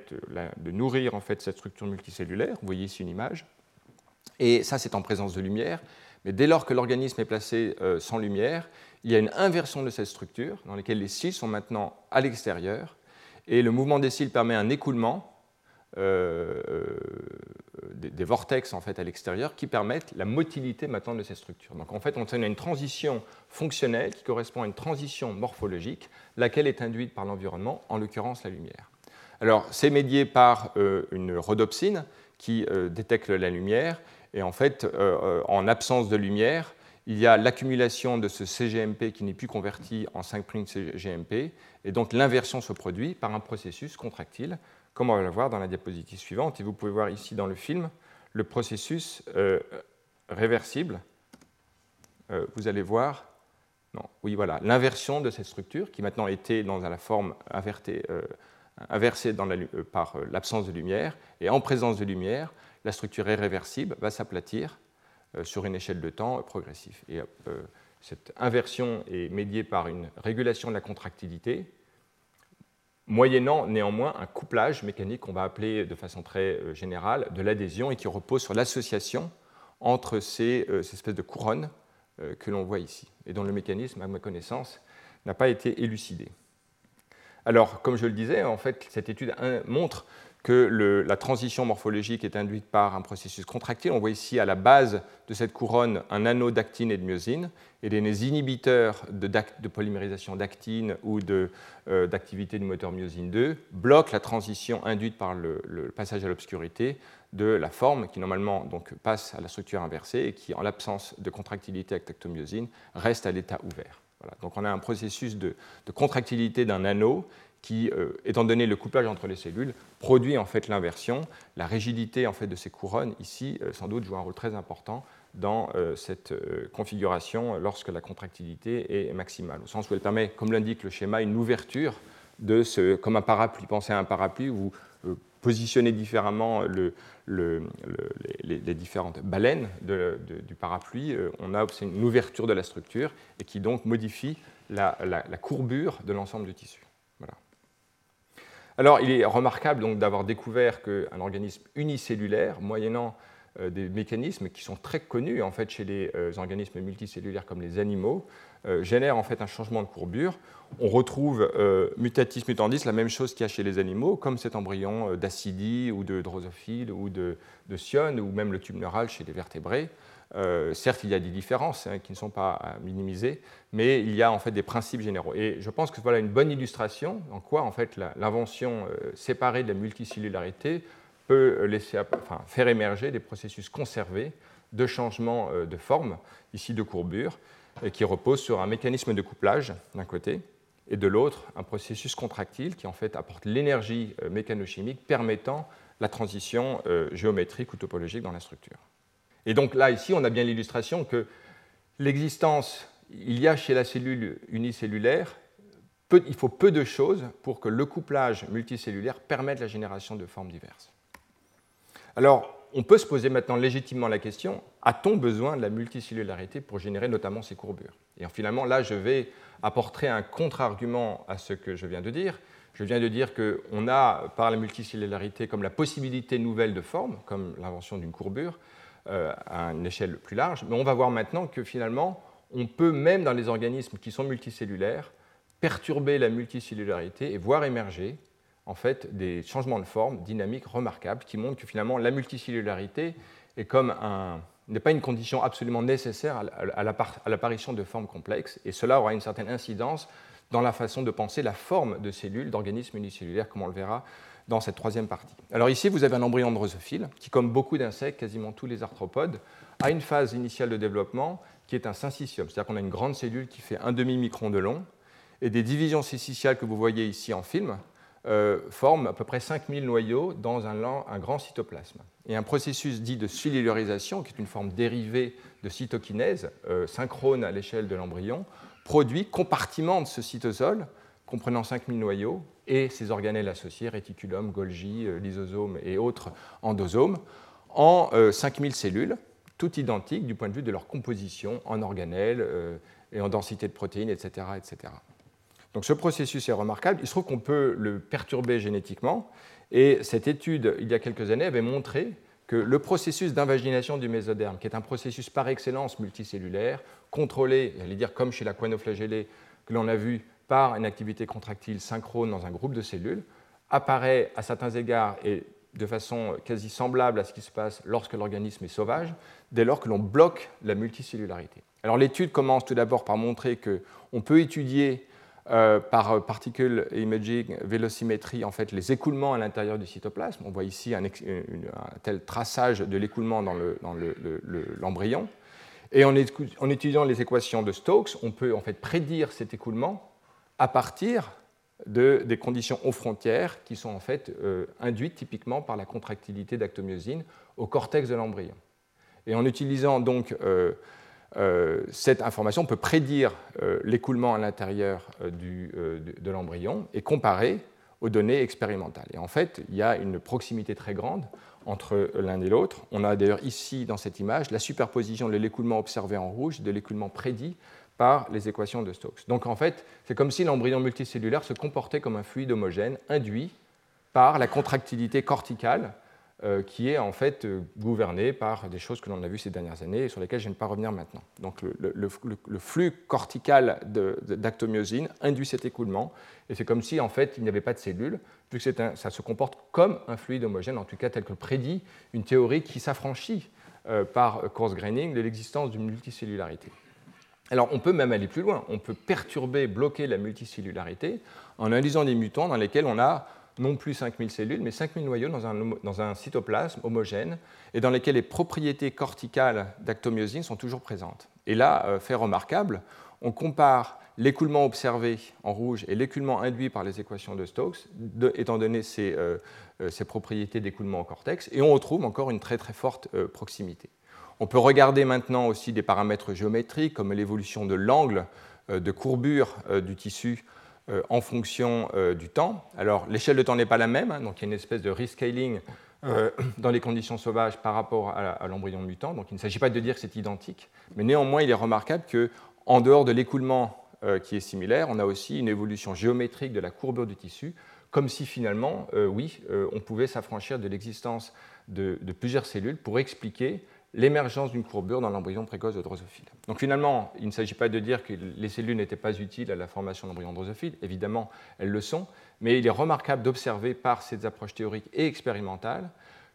de, nourrir en fait cette structure multicellulaire. Vous voyez ici une image. Et ça, c'est en présence de lumière. Mais dès lors que l'organisme est placé sans lumière, il y a une inversion de cette structure dans laquelle les cils sont maintenant à l'extérieur et le mouvement des cils permet un écoulement des, vortex en fait, à l'extérieur qui permettent la motilité maintenant de ces structures. Donc en fait, on a une transition fonctionnelle qui correspond à une transition morphologique, laquelle est induite par l'environnement, en l'occurrence la lumière. Alors c'est médié par une rhodopsine qui détecte la lumière, et en fait, en absence de lumière, il y a l'accumulation de ce CGMP qui n'est plus converti en 5' CGMP, et donc l'inversion se produit par un processus contractile, comme on va le voir dans la diapositive suivante? Et vous pouvez voir ici dans le film le processus euh, réversible. Euh, vous allez voir, non, oui, voilà, l'inversion de cette structure qui maintenant était dans la forme euh, inversée par l'absence de lumière, et en présence de lumière, la structure irréversible va s'aplatir sur une échelle de temps progressive. Et cette inversion est médiée par une régulation de la contractilité, moyennant néanmoins un couplage mécanique qu'on va appeler de façon très euh, générale de l'adhésion et qui repose sur l'association entre ces, espèces de couronnes que l'on voit ici, et dont le mécanisme, à ma connaissance, n'a pas été élucidé. Alors, comme je le disais, en fait, cette étude montre que la transition morphologique est induite par un processus contractile. On voit ici à la base de cette couronne un anneau d'actine et de myosine, et les inhibiteurs de, polymérisation d'actine ou euh, d'activité du moteur myosine 2 bloquent la transition induite par le, passage à l'obscurité de la forme qui normalement donc, passe à la structure inversée et qui, en l'absence de contractilité avec tactomyosine, reste à l'état ouvert. Donc on a un processus de contractilité d'un anneau qui, euh, étant donné le couplage entre les cellules, produit en fait l'inversion. La rigidité en fait de ces couronnes ici, euh, sans doute, joue un rôle très important dans euh, cette configuration lorsque la contractilité est maximale, au sens où elle permet, comme l'indique le schéma, une ouverture de ce, comme un parapluie. Pensez à un parapluie où vous positionnez différemment le, les, différentes baleines du parapluie, on a une ouverture de la structure et qui donc modifie la courbure de l'ensemble du tissu. Alors, il est remarquable donc d'avoir découvert qu'un organisme unicellulaire, moyennant euh, des mécanismes qui sont très connus en fait chez les euh, organismes multicellulaires comme les animaux, euh, génère en fait un changement de courbure. On retrouve mutatis mutandis la même chose qu'il y a chez les animaux, comme cet embryon d'acidie ou de drosophile ou de, de ou même le tube neural chez les vertébrés. Euh, certes, il y a des différences hein, qui ne sont pas à minimiser, mais il y a en fait des principes généraux. Et je pense que voilà une bonne illustration en quoi en fait l'invention euh, séparée de la multicellularité peut laisser, enfin, faire émerger des processus conservés de changement euh, de forme, ici de courbure, qui reposent sur un mécanisme de couplage d'un côté, et de l'autre un processus contractile qui en fait apporte l'énergie mécanochimique permettant la transition géométrique ou topologique dans la structure. Et donc là, ici, on a bien l'illustration que l'existence, il y a chez la cellule unicellulaire, il faut peu de choses pour que le couplage multicellulaire permette la génération de formes diverses. Alors, on peut se poser maintenant légitimement la question, a-t-on besoin de la multicellularité pour générer notamment ces courbures? Et finalement, là, je vais apporter un contre-argument à ce que je viens de dire. Je viens de dire qu'on a, par la multicellularité, comme la possibilité nouvelle de formes, comme l'invention d'une courbure, à une échelle plus large. Mais on va voir maintenant que finalement, on peut, même dans les organismes qui sont multicellulaires, perturber la multicellularité et voir émerger en fait des changements de forme dynamiques remarquables qui montrent que finalement la multicellularité est comme un, n'est pas une condition absolument nécessaire à l'apparition de formes complexes, et cela aura une certaine incidence dans la façon de penser la forme de cellules, d'organismes unicellulaires, comme on le verra dans cette troisième partie. Alors ici, vous avez un embryon drosophile qui, comme beaucoup d'insectes, quasiment tous les arthropodes, a une phase initiale de développement qui est un syncytium, c'est-à-dire qu'on a une grande cellule qui fait un demi-micron de long, et des divisions syncytiales que vous voyez ici en film euh, forment à peu près 5000 noyaux dans un, grand cytoplasme. Et un processus dit de cellularisation, qui est une forme dérivée de cytokinèse, euh, synchrone à l'échelle de l'embryon, produit, compartimente ce cytosol, comprenant 5000 noyaux, et ses organelles associées, réticulum, Golgi, euh, lysosome et autres endosomes, en 5000 euh, cellules, toutes identiques du point de vue de leur composition en organelles euh, et en densité de protéines, etc., etc. Donc ce processus est remarquable. Il se trouve qu'on peut le perturber génétiquement. Et cette étude, il y a quelques années, avait montré que le processus d'invagination du mésoderme, qui est un processus par excellence multicellulaire, contrôlé, j'allais dire comme chez la coinoflagellée que l'on a vu par une activité contractile synchrone dans un groupe de cellules, apparaît à certains égards et de façon quasi semblable à ce qui se passe lorsque l'organisme est sauvage, dès lors que l'on bloque la multicellularité. Alors l'étude commence tout d'abord par montrer qu'on peut étudier euh, par particle imaging vélocimétrie en fait, les écoulements à l'intérieur du cytoplasme. On voit ici un, tel traçage de l'écoulement dans l'embryon. Et en, en, étudiant les équations de Stokes, on peut en fait prédire cet écoulement à partir de, des conditions aux frontières qui sont en fait euh, induites typiquement par la contractilité d'actomyosine au cortex de l'embryon. Et en utilisant donc euh, euh, cette information, on peut prédire l'écoulement à l'intérieur de l'embryon et comparer aux données expérimentales. Et en fait, il y a une proximité très grande entre l'un et l'autre. On a d'ailleurs ici, dans cette image, la superposition de l'écoulement observé en rouge de l'écoulement prédit par les équations de Stokes. Donc en fait, c'est comme si l'embryon multicellulaire se comportait comme un fluide homogène induit par la contractilité corticale euh, qui est en fait euh, gouvernée par des choses que l'on a vues ces dernières années et sur lesquelles je ne vais pas revenir maintenant. Donc le, flux cortical d'actomyosine induit cet écoulement et c'est comme si en fait il n'y avait pas de cellules vu que ça se comporte comme un fluide homogène, en tout cas tel que prédit une théorie qui s'affranchit euh, par course graining de l'existence d'une multicellularité. Alors on peut même aller plus loin, on peut perturber, bloquer la multicellularité en analysant des mutants dans lesquels on a non plus 5000 cellules, mais 5000 noyaux dans un, cytoplasme homogène et dans lesquels les propriétés corticales d'actomyosine sont toujours présentes. Et là, euh, fait remarquable, on compare l'écoulement observé en rouge et l'écoulement induit par les équations de Stokes, étant donné euh, euh, ces, propriétés d'écoulement au cortex, et on retrouve encore une très très forte proximité. On peut regarder maintenant aussi des paramètres géométriques comme l'évolution de l'angle euh, de courbure euh, du tissu euh, en fonction du temps. Alors l'échelle de temps n'est pas la même, hein, donc il y a une espèce de rescaling dans les conditions sauvages par rapport à l'embryon mutant. Donc il ne s'agit pas de dire que c'est identique, mais néanmoins il est remarquable que en dehors de l'écoulement qui est similaire, on a aussi une évolution géométrique de la courbure du tissu, comme si finalement, oui, on pouvait s'affranchir de l'existence de, plusieurs cellules pour expliquer l'émergence d'une courbure dans l'embryon précoce de drosophile. Donc finalement, il ne s'agit pas de dire que les cellules n'étaient pas utiles à la formation d'embryons drosophile, évidemment, elles le sont, mais il est remarquable d'observer par ces approches théoriques et expérimentales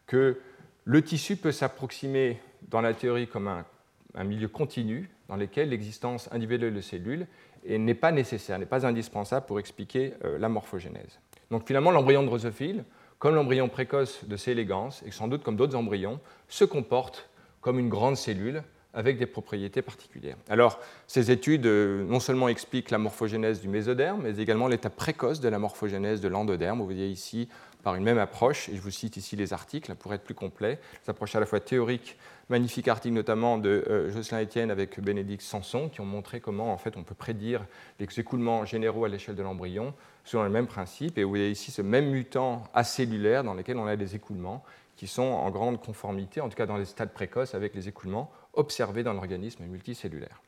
que le tissu peut s'approximer dans la théorie comme un, milieu continu dans lequel l'existence individuelle de cellules n'est pas nécessaire, n'est pas indispensable pour expliquer euh, la morphogénèse. Donc finalement, l'embryon drosophile, comme l'embryon précoce de C. elegans, et sans doute comme d'autres embryons, se comporte comme une grande cellule avec des propriétés particulières. Alors, ces études euh, non seulement expliquent la morphogénèse du mésoderme, mais également l'état précoce de la morphogénèse de l'endoderme. Vous voyez ici par une même approche, et je vous cite ici les articles pour être plus complet, les approches à la fois théoriques, magnifiques articles notamment de euh, Jocelyn Etienne avec Bénédicte Sanson, qui ont montré comment en fait on peut prédire les écoulements généraux à l'échelle de l'embryon selon le même principe. Et vous voyez ici ce même mutant acellulaire dans lequel on a des écoulements qui sont en grande conformité, en tout cas dans les stades précoces, avec les écoulements observés dans l'organisme multicellulaire.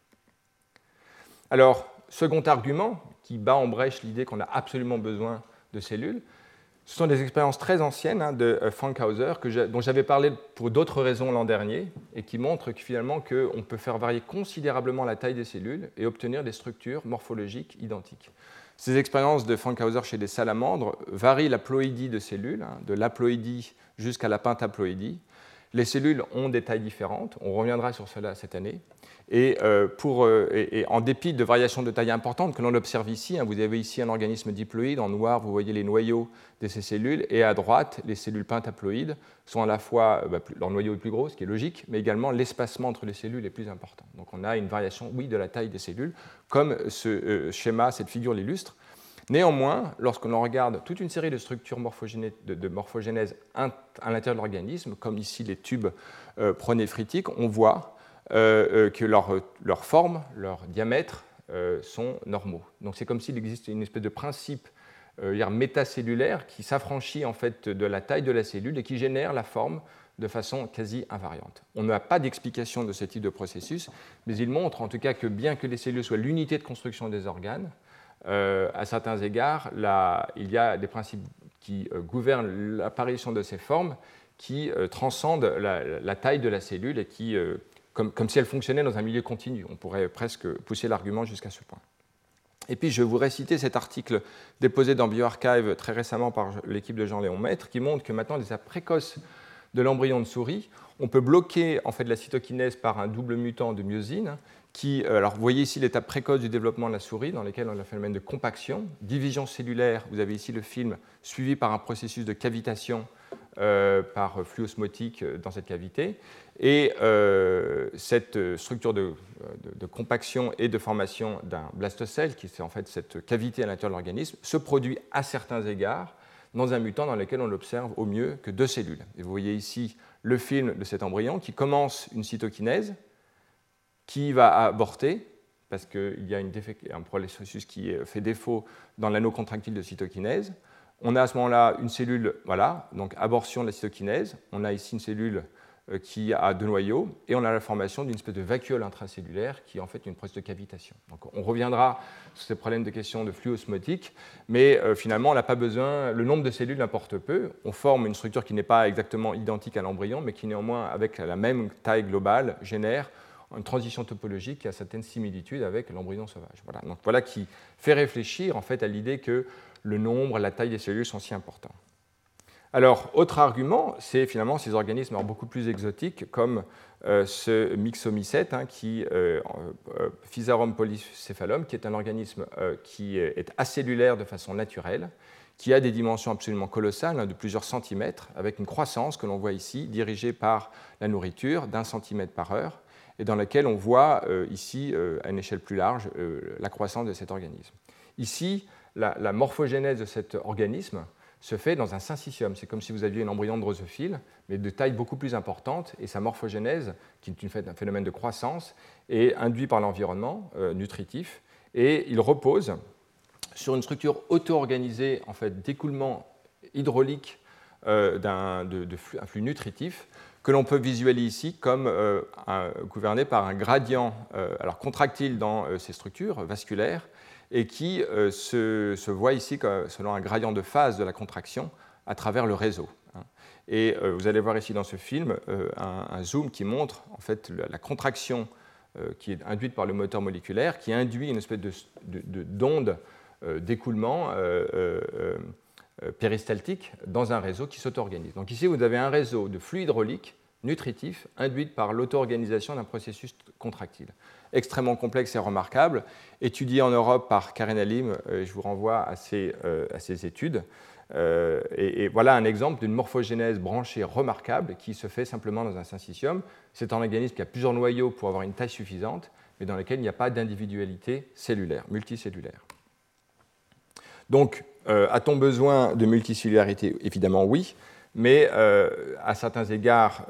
Alors, second argument qui bat en brèche l'idée qu'on a absolument besoin de cellules, ce sont des expériences très anciennes hein, de euh, Frankhauser, dont j'avais parlé pour d'autres raisons l'an dernier, et qui montrent que, finalement qu'on peut faire varier considérablement la taille des cellules et obtenir des structures morphologiques identiques. Ces expériences de Frankhauser chez des salamandres varient la ploïdie de cellules, hein, de l'aploïdie jusqu'à la pentaploïdie. Les cellules ont des tailles différentes, on reviendra sur cela cette année. Et, euh, euh, en dépit de variations de taille importantes que l'on observe ici, hein, vous avez ici un organisme diploïde, en noir vous voyez les noyaux de ces cellules, et à droite les cellules pentaploïdes sont à la fois, euh, bah, leur noyau est plus gros, ce qui est logique, mais également l'espacement entre les cellules est plus important. Donc on a une variation, oui, de la taille des cellules, comme ce schéma, cette figure l'illustre. Néanmoins, lorsque l'on regarde toute une série de structures de, morphogénèse à l'intérieur de l'organisme, comme ici les tubes euh, on voit euh, euh, que leur, forme, leur diamètre sont normaux. Donc c'est comme s'il existait une espèce de principe métacellulaire qui s'affranchit en fait de la taille de la cellule et qui génère la forme de façon quasi invariante. On n'a pas d'explication de ce type de processus, mais il montre en tout cas que bien que les cellules soient l'unité de construction des organes, euh, à certains égards, il y a des principes qui euh, gouvernent l'apparition de ces formes qui euh, transcendent la, taille de la cellule et qui, comme, si elle fonctionnait dans un milieu continu. On pourrait presque pousser l'argument jusqu'à ce point. Et puis je vous réciter cet article déposé dans BioArchive très récemment par l'équipe de Jean-Léon Maître qui montre que maintenant, les étapes précoces de l'embryon de souris, on peut bloquer en fait la cytokinèse par un double mutant de myosine qui, euh, alors vous voyez ici l'étape précoce du développement de la souris dans lequel on a le phénomène de compaction, division cellulaire, vous avez ici le film suivi par un processus de cavitation euh, par flux osmotique euh, dans cette cavité. Et cette structure de, compaction et de formation d'un blastocèle, qui est en fait cette cavité à l'intérieur de l'organisme, se produit à certains égards dans un mutant dans lequel on observe au mieux que deux cellules. Et vous voyez ici le film de cet embryon qui commence une cytokinèse, qui va avorter, parce qu'il y a un processus qui fait défaut dans l'anneau contractile de cytokinèse. On a à ce moment-là une cellule, voilà, donc abortion de la cytokinèse. On a ici une cellule qui a deux noyaux, et on a la formation d'une espèce de vacuole intracellulaire qui est en fait une processus de cavitation. Donc on reviendra sur ces problèmes de question de flux osmotique, mais euh, finalement on n'a pas besoin, le nombre de cellules importe peu, on forme une structure qui n'est pas exactement identique à l'embryon, mais qui néanmoins avec la même taille globale génère une transition topologique qui a certaines similitudes avec l'embryon sauvage. Voilà. Voilà qui fait réfléchir en fait à l'idée que le nombre, la taille des cellules sont si importants. Alors, autre argument, c'est finalement ces organismes beaucoup plus exotiques, comme euh, ce myxomycète, hein, qui, euh, euh, Physarum polycéphalum, qui est un organisme qui est acellulaire de façon naturelle, qui a des dimensions absolument colossales, hein, de plusieurs centimètres, avec une croissance que l'on voit ici, dirigée par la nourriture d'un centimètre par heure, et dans laquelle on voit ici, à une échelle plus large, la croissance de cet organisme. Ici, la, la morphogénèse de cet organisme se fait dans un syncytium. C'est comme si vous aviez un embryon de drosophile, mais de taille beaucoup plus importante, et sa morphogénèse, qui est un phénomène de croissance, est induit par l'environnement euh, nutritif, et il repose sur une structure auto-organisée en fait, d'écoulement hydraulique euh, d'un flux nutritif que l'on peut visualiser ici comme euh, gouverné par un gradient alors contractile dans ces structures vasculaires et qui euh, se, voit ici selon un gradient de phase de la contraction à travers le réseau. Hein. Et euh, vous allez voir ici dans ce film euh, un, zoom qui montre en fait la, contraction qui est induite par le moteur moléculaire, qui induit une espèce d'onde de, d'écoulement péristaltique dans un réseau qui s'auto-organise. Donc ici, vous avez un réseau de flux hydraulique nutritif induit par l'auto-organisation d'un processus contractile extrêmement complexe et remarquable, étudié en Europe par Karen Alim. Euh, je vous renvoie à ces, euh, études. Euh, et, voilà un exemple d'une morphogénèse branchée remarquable qui se fait simplement dans un syncytium. C'est un organisme qui a plusieurs noyaux pour avoir une taille suffisante, mais dans lequel il n'y a pas d'individualité cellulaire, multicellulaire. Donc, a-t-on besoin de multicellularité Évidemment oui, mais à certains égards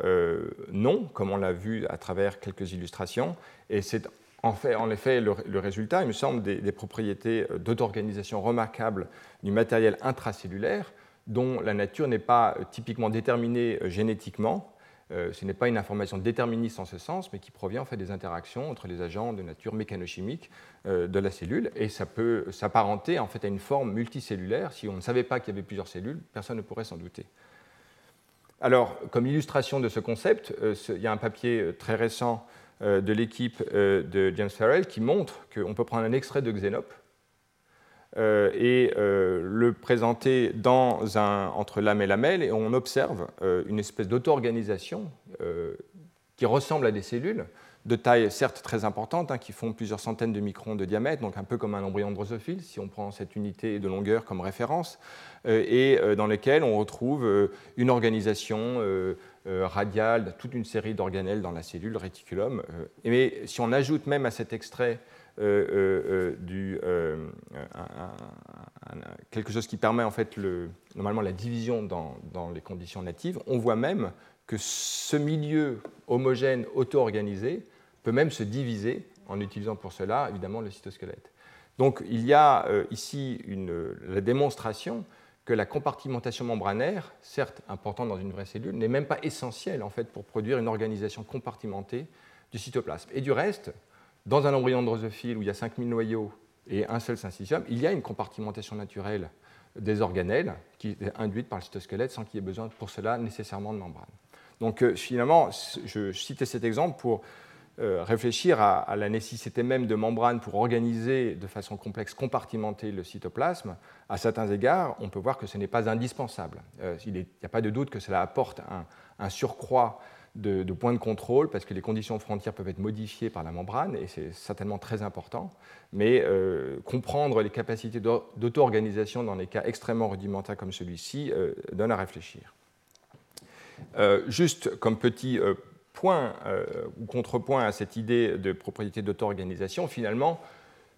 non, comme on l'a vu à travers quelques illustrations. Et c'est en, fait, en effet le, résultat, il me semble, des, propriétés euh, d'auto-organisation remarquables du matériel intracellulaire dont la nature n'est pas euh, typiquement déterminée euh, génétiquement. ce n'est pas une information déterministe en ce sens, mais qui provient en fait des interactions entre les agents de nature mécanochimique de la cellule, et ça peut s'apparenter en fait à une forme multicellulaire. Si on ne savait pas qu'il y avait plusieurs cellules, personne ne pourrait s'en douter. Alors, comme illustration de ce concept, il y a un papier très récent euh, de l'équipe euh, de James Farrell qui montre qu'on peut prendre un extrait de Xenop euh, et le présenter entre lame et lamelle et on observe une espèce d'auto-organisation qui ressemble à des cellules de taille certes très importante, hein, qui font plusieurs centaines de microns de diamètre, donc un peu comme un embryon drosophile, si on prend cette unité de longueur comme référence, et dans lesquelles on retrouve une organisation euh, radiale, toute une série d'organelles dans la cellule, le réticulum. Euh, mais si on ajoute même à cet extrait euh, quelque chose qui permet en fait le, normalement la division dans, dans, les conditions natives, on voit même que ce milieu homogène auto-organisé peut même se diviser en utilisant pour cela évidemment le cytosquelette. Donc il y a ici une, la démonstration que la compartimentation membranaire, certes importante dans une vraie cellule, n'est même pas essentielle en fait pour produire une organisation compartimentée du cytoplasme. Et du reste, dans un embryon drosophile où il y a 5000 noyaux et un seul syncytium, il y a une compartimentation naturelle des organelles qui est induite par le cytosquelette sans qu'il y ait besoin pour cela nécessairement de membrane. Donc euh, finalement, je citais cet exemple pour réfléchir à, la nécessité même de membranes pour organiser de façon complexe, compartimenter le cytoplasme, à certains égards, on peut voir que ce n'est pas indispensable. il n'y a pas de doute que cela apporte un, surcroît de, points de contrôle parce que les conditions frontières peuvent être modifiées par la membrane et c'est certainement très important. Mais euh, comprendre les capacités d'auto-organisation dans les cas extrêmement rudimentaires comme celui-ci euh, donne à réfléchir. Euh, juste comme petit point ou contrepoint à cette idée de propriété d'auto-organisation, finalement,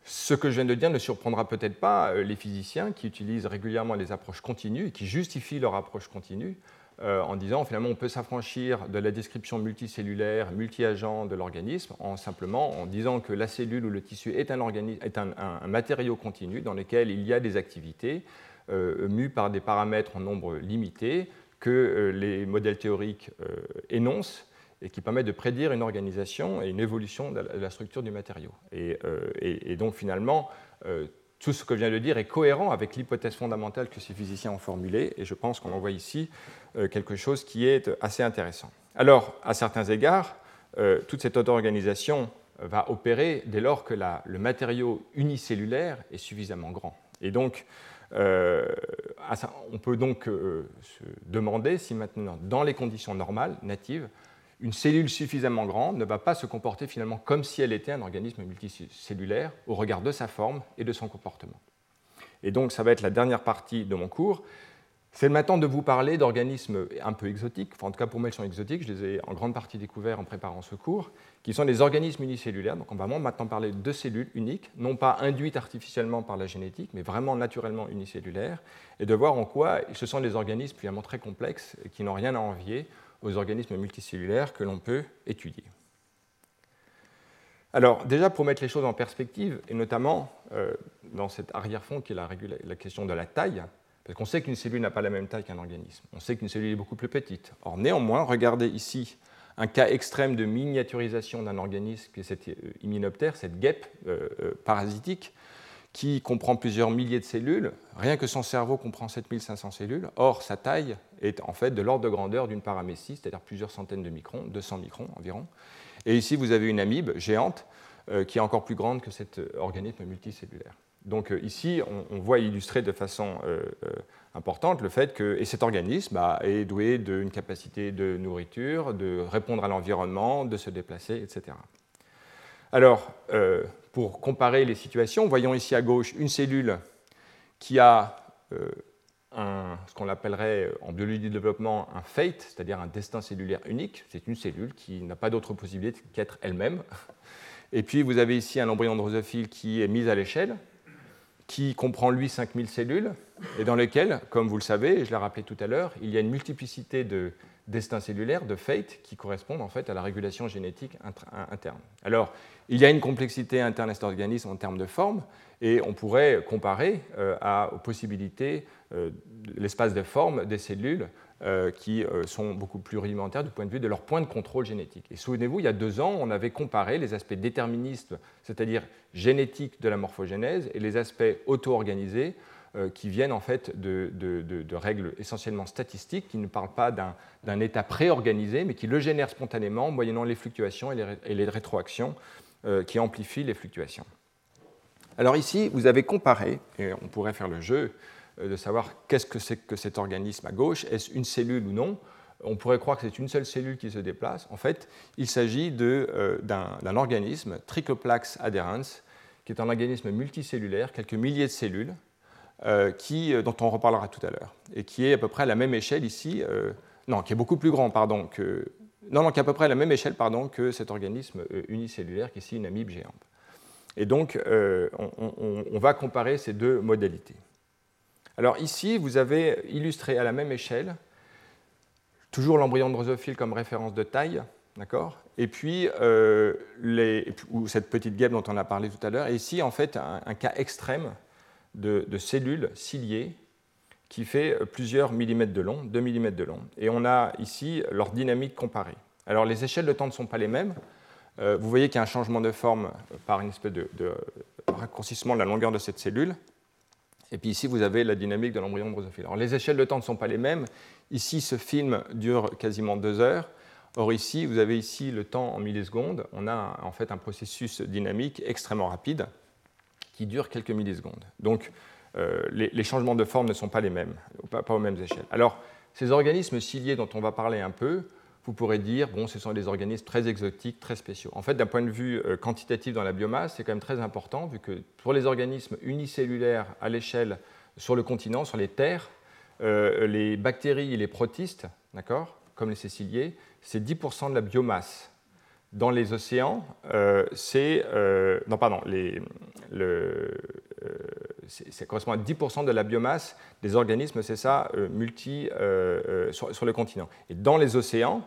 ce que je viens de dire ne surprendra peut-être pas les physiciens qui utilisent régulièrement les approches continues et qui justifient leur approche continue euh, en disant finalement on peut s'affranchir de la description multicellulaire, multi-agent de l'organisme en simplement en disant que la cellule ou le tissu est un, matériau continu dans lequel il y a des activités euh, mues par des paramètres en nombre limité que euh, les modèles théoriques énoncent et qui permettent de prédire une organisation et une évolution de la, structure du matériau. Et, et donc finalement, tout ce que je viens de dire est cohérent avec l'hypothèse fondamentale que ces physiciens ont formulée, et je pense qu'on en voit ici euh, quelque chose qui est assez intéressant. Alors, à certains égards, euh, toute cette auto-organisation va opérer dès lors que le matériau unicellulaire est suffisamment grand. Et donc, euh, on peut donc se demander si maintenant, dans les conditions normales, natives, une cellule suffisamment grande ne va pas se comporter finalement comme si elle était un organisme multicellulaire au regard de sa forme et de son comportement. Et donc ça va être la dernière partie de mon cours. C'est maintenant de vous parler d'organismes un peu exotiques, enfin en tout cas pour moi ils sont exotiques, je les ai en grande partie découverts en préparant ce cours, qui sont des organismes unicellulaires. Donc on va maintenant parler de cellules uniques, non pas induites artificiellement par la génétique, mais vraiment naturellement unicellulaires, et de voir en quoi ce sont des organismes finalement très complexes et qui n'ont rien à envier aux organismes multicellulaires que l'on peut étudier. Alors déjà pour mettre les choses en perspective, et notamment euh, dans cet arrière-fond qui est la, question de la taille, parce qu'on sait qu'une cellule n'a pas la même taille qu'un organisme, on sait qu'une cellule est beaucoup plus petite. Or néanmoins, regardez ici un cas extrême de miniaturisation d'un organisme qui est cet hyménoptère, euh, cette guêpe euh, parasitique, qui comprend plusieurs milliers de cellules. Rien que son cerveau comprend 7500 cellules. Or, sa taille est en fait de l'ordre de grandeur d'une paramécie, c'est-à-dire plusieurs centaines de microns, 200 microns environ. Et ici, vous avez une amibe géante euh, qui est encore plus grande que cet euh, organisme multicellulaire. Donc euh, ici, on, voit illustrer de façon importante le fait que et cet organisme bah, est doué d'une capacité de nourriture, de répondre à l'environnement, de se déplacer, etc. Alors, pour comparer les situations, voyons ici à gauche une cellule qui a euh, ce qu'on appellerait en biologie du développement un fate, c'est-à-dire un destin cellulaire unique. C'est une cellule qui n'a pas d'autre possibilité qu'être elle-même. Et puis vous avez ici un embryon drosophile qui est mis à l'échelle, qui comprend lui 5000 cellules, et dans lequel, comme vous le savez, je l'ai rappelé tout à l'heure, il y a une multiplicité de destins cellulaires, de fate, qui correspondent en fait à la régulation génétique interne. Alors, il y a une complexité interne à cet organisme en termes de forme, et on pourrait comparer euh, aux possibilités euh, l'espace de forme des cellules euh, qui sont beaucoup plus rudimentaires du point de vue de leur point de contrôle génétique. Et souvenez-vous, il y a deux ans, on avait comparé les aspects déterministes, c'est-à-dire génétiques de la morphogénèse, et les aspects auto-organisés qui viennent en fait de, règles essentiellement statistiques, qui ne parlent pas d'un état préorganisé, mais qui le génèrent spontanément, moyennant les fluctuations et les, rétroactions euh, qui amplifient les fluctuations. Alors ici, vous avez comparé, et on pourrait faire le jeu euh, de savoir qu'est-ce que c'est que cet organisme à gauche, est-ce une cellule ou non on pourrait croire que c'est une seule cellule qui se déplace. En fait, il s'agit d'un organisme, Trichoplax adherens, qui est un organisme multicellulaire, quelques milliers de cellules, euh, qui, euh, dont on reparlera tout à l'heure, et qui est à peu près à la même échelle ici, euh, non, qui est beaucoup plus grand, pardon, que, non, non, qui est à peu près à la même échelle, pardon, que cet organisme unicellulaire, qui est ici une amibe géante. Et donc, on, va comparer ces deux modalités. Alors ici, vous avez illustré à la même échelle, toujours l'embryon drosophile comme référence de taille, d'accord Et puis, les, ou cette petite guêpe dont on a parlé tout à l'heure, et ici, en fait, un cas extrême de, cellules ciliées qui fait plusieurs millimètres de long, 2 millimètres de long. Et on a ici leur dynamique comparée. Alors les échelles de temps ne sont pas les mêmes. Euh, vous voyez qu'il y a un changement de forme par une espèce de, raccourcissement de la longueur de cette cellule. Et puis ici, vous avez la dynamique de l'embryon drosophile. Alors les échelles de temps ne sont pas les mêmes. Ici, ce film dure quasiment deux heures. Or ici, vous avez ici le temps en millisecondes. On a en fait un processus dynamique extrêmement rapide qui dure quelques millisecondes. Donc euh, les, changements de forme ne sont pas les mêmes, pas, aux mêmes échelles. Alors ces organismes ciliés dont on va parler un peu, vous pourrez dire, bon, ce sont des organismes très exotiques, très spéciaux. En fait, d'un point de vue euh, quantitatif dans la biomasse, c'est quand même très important, vu que pour les organismes unicellulaires à l'échelle sur le continent, sur les terres, euh, les bactéries et les protistes, d'accord, comme les céciliers, c'est 10% de la biomasse. Dans les océans, euh, c'est. Euh, non, pardon, les, le, ça correspond à 10% de la biomasse des organismes, c'est ça, multi, sur, sur, le continent. Et dans les océans,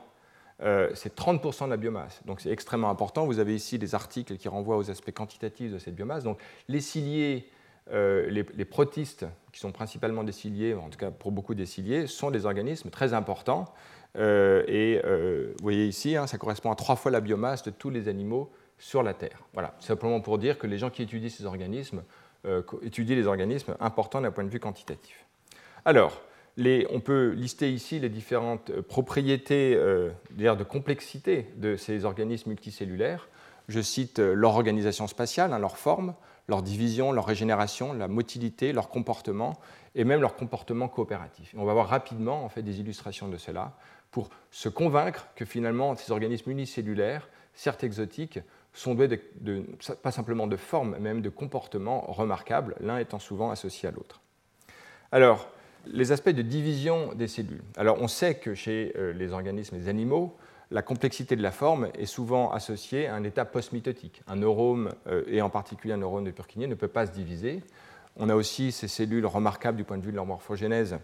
c'est 30% de la biomasse. Donc c'est extrêmement important. Vous avez ici des articles qui renvoient aux aspects quantitatifs de cette biomasse. Donc les ciliés euh, les, protistes, qui sont principalement des ciliés, en tout cas pour beaucoup des ciliés, sont des organismes très importants. Euh, et euh, vous voyez ici, hein, ça correspond à trois fois la biomasse de tous les animaux sur la Terre. Voilà, simplement pour dire que les gens qui étudient ces organismes étudient les organismes importants d'un point de vue quantitatif. Alors, on peut lister ici les différentes propriétés de complexité de ces organismes multicellulaires. Je cite leur organisation spatiale, hein, leur forme, leur division, leur régénération, la motilité, leur comportement et même leur comportement coopératif. on va voir rapidement en fait, des illustrations de cela pour se convaincre que finalement ces organismes unicellulaires, certes exotiques, sont doués pas simplement de forme, mais même de comportement remarquables, l'un étant souvent associé à l'autre. Alors, les aspects de division des cellules. Alors, on sait que chez euh, les organismes, les animaux, la complexité de la forme est souvent associée à un état post-mitotique. Un neurone, euh, et en particulier un neurone de Purkinje, ne peut pas se diviser. On a aussi ces cellules remarquables du point de vue de leur morphogénèse,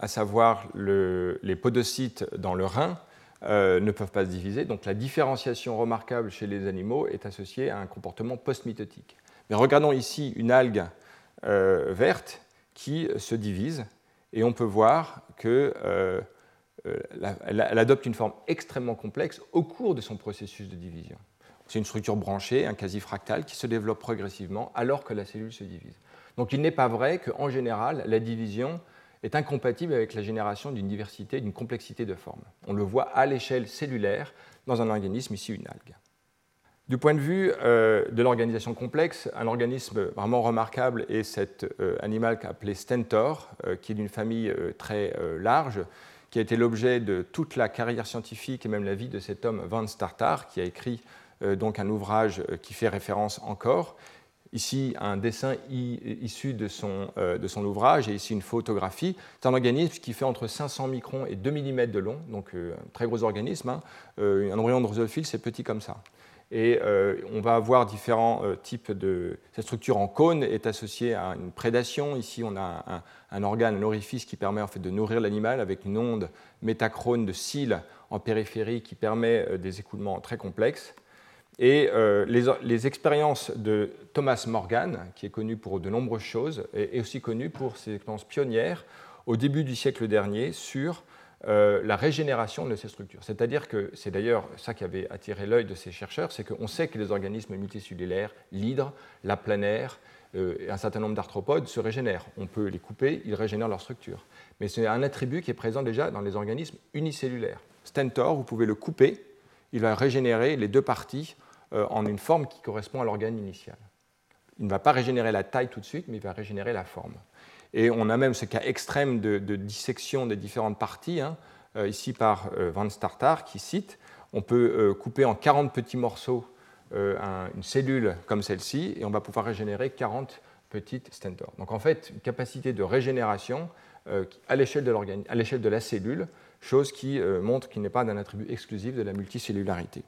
à savoir les podocytes dans le rein, euh, ne peuvent pas se diviser. Donc la différenciation remarquable chez les animaux est associée à un comportement post-mitotique. Mais regardons ici une algue euh, verte qui se divise, et on peut voir que euh, elle, adopte une forme extrêmement complexe au cours de son processus de division. C'est une structure branchée, un quasi-fractal, qui se développe progressivement alors que la cellule se divise. Donc il n'est pas vrai qu'en général, la division est incompatible avec la génération d'une diversité, d'une complexité de formes. On le voit à l'échelle cellulaire dans un organisme, ici une algue. Du point de vue euh, de l'organisation complexe, un organisme vraiment remarquable est cet euh, animal appelé stentor, qui est d'une famille très large, qui a été l'objet de toute la carrière scientifique et même la vie de cet homme Van Startar, qui a écrit euh, donc un ouvrage euh, qui fait référence encore. Ici, un dessin issu de son, euh, de son, ouvrage et ici une photographie. C'est un organisme qui fait entre 500 microns et 2 mm de long, donc un très gros organisme. Hein. un embryon drosophile, c'est petit comme ça. Et euh, on va avoir différents euh, types de. Cette structure en cône est associée à une prédation. Ici, on a un, organe, un orifice qui permet en fait de nourrir l'animal avec une onde métachrone de cils en périphérie qui permet euh, des écoulements très complexes. Et les, les, expériences de Thomas Morgan, qui est connu pour de nombreuses choses, est aussi connu pour ses expériences pionnières au début du siècle dernier sur euh, la régénération de ces structures. C'est-à-dire que c'est d'ailleurs ça qui avait attiré l'œil de ces chercheurs, c'est qu'on sait que les organismes multicellulaires, l'hydre, la planaire euh, et un certain nombre d'arthropodes se régénèrent. On peut les couper, ils régénèrent leur structure. Mais c'est un attribut qui est présent déjà dans les organismes unicellulaires. Stentor, vous pouvez le couper, il va régénérer les deux parties euh, en une forme qui correspond à l'organe initial. Il ne va pas régénérer la taille tout de suite, mais il va régénérer la forme. Et on a même ce cas extrême de, dissection des différentes parties, hein, euh, ici par euh, Van Startar, qui cite on peut couper en 40 petits morceaux une cellule comme celle-ci, et on va pouvoir régénérer 40 petites stentors. Donc en fait, une capacité de régénération à l'échelle de, de, la cellule, chose qui montre qu'il n'est pas d'un attribut exclusif de la multicellularité.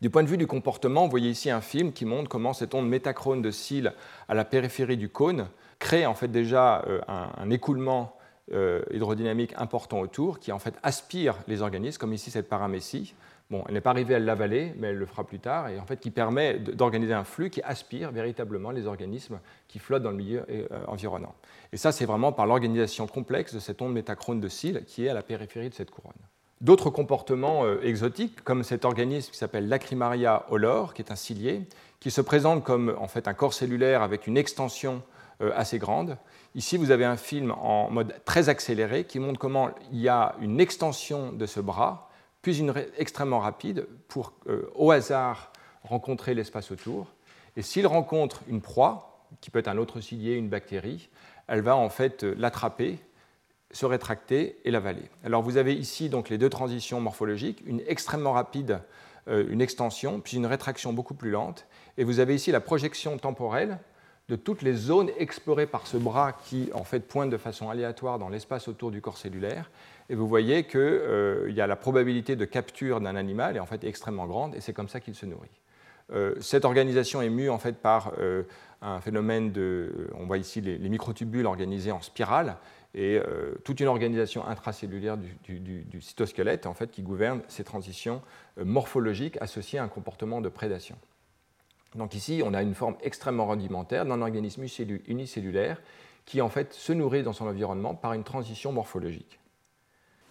Du point de vue du comportement, vous voyez ici un film qui montre comment cette onde métachrone de cils à la périphérie du cône crée en fait déjà euh, un, écoulement euh, hydrodynamique important autour qui en fait aspire les organismes, comme ici cette paramécie. Bon, elle n'est pas arrivée à l'avaler, mais elle le fera plus tard, et en fait qui permet d'organiser un flux qui aspire véritablement les organismes qui flottent dans le milieu euh, environnant. Et ça, c'est vraiment par l'organisation complexe de cette onde métachrone de cils qui est à la périphérie de cette couronne. D'autres comportements exotiques, comme cet organisme qui s'appelle Lacrimaria olor, qui est un cilié, qui se présente comme en fait un corps cellulaire avec une extension euh, assez grande. Ici, vous avez un film en mode très accéléré qui montre comment il y a une extension de ce bras puis une extrêmement rapide pour, au hasard, rencontrer l'espace autour. Et s'il rencontre une proie, qui peut être un autre cilié, une bactérie, elle va en fait l'attraper, se rétracter et l'avaler. Alors vous avez ici donc les deux transitions morphologiques, une extrêmement rapide, une extension, puis une rétraction beaucoup plus lente. Et vous avez ici la projection temporelle de toutes les zones explorées par ce bras qui en fait pointe de façon aléatoire dans l'espace autour du corps cellulaire. Et vous voyez qu'il euh, y a la probabilité de capture d'un animal est en fait extrêmement grande et c'est comme ça qu'il se nourrit. Euh, cette organisation est mue en fait par euh, un phénomène de, on voit ici les, microtubules organisés en spirale et toute une organisation intracellulaire du, du, cytosquelette en fait qui gouverne ces transitions morphologiques associées à un comportement de prédation. Donc ici, on a une forme extrêmement rudimentaire d'un organisme unicellulaire qui en fait se nourrit dans son environnement par une transition morphologique.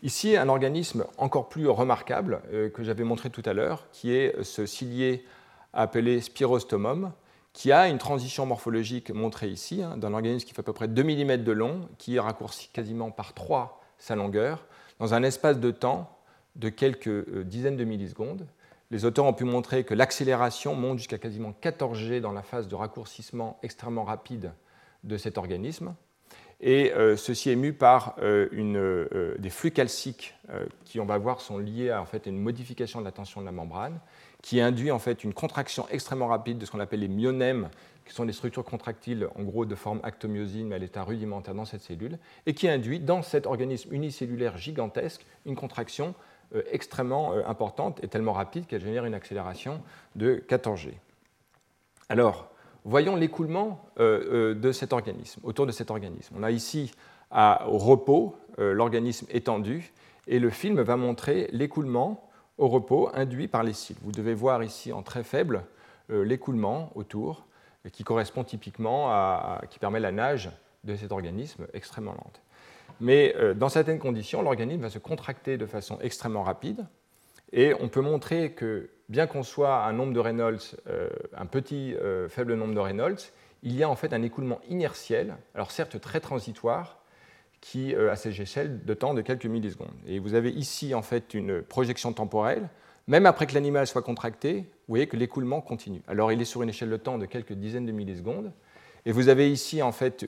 Ici, un organisme encore plus remarquable euh, que j'avais montré tout à l'heure, qui est ce cilié appelé Spirostomum, qui a une transition morphologique montrée ici, hein, d'un organisme qui fait à peu près 2 mm de long, qui raccourcit quasiment par 3 sa longueur, dans un espace de temps de quelques euh, dizaines de millisecondes, les auteurs ont pu montrer que l'accélération monte jusqu'à quasiment 14 G dans la phase de raccourcissement extrêmement rapide de cet organisme. Et euh, ceci est mu par euh, euh, des flux calciques qui, on va voir, sont liés à, en fait, une modification de la tension de la membrane, qui induit en fait une contraction extrêmement rapide de ce qu'on appelle les myonèmes, qui sont des structures contractiles en gros de forme actomyosine, mais à l'état rudimentaire dans cette cellule, et qui induit dans cet organisme unicellulaire gigantesque une contraction extrêmement euh, importante et tellement rapide qu'elle génère une accélération de 14 G. Alors, voyons l'écoulement euh, de cet organisme, autour de cet organisme. On a ici au repos l'organisme étendu et le film va montrer l'écoulement au repos induit par les cils. Vous devez voir ici en très faible l'écoulement autour qui correspond typiquement à, qui permet la nage de cet organisme extrêmement lente. Mais euh, dans certaines conditions, l'organisme va se contracter de façon extrêmement rapide. Et on peut montrer que, bien qu'on soit un nombre de Reynolds, euh, un petit euh, faible nombre de Reynolds, il y a en fait un écoulement inertiel, alors certes très transitoire, qui a ces échelles de temps de quelques millisecondes. Et vous avez ici en fait une projection temporelle. Même après que l'animal soit contracté, vous voyez que l'écoulement continue. Alors il est sur une échelle de temps de quelques dizaines de millisecondes, et vous avez ici en fait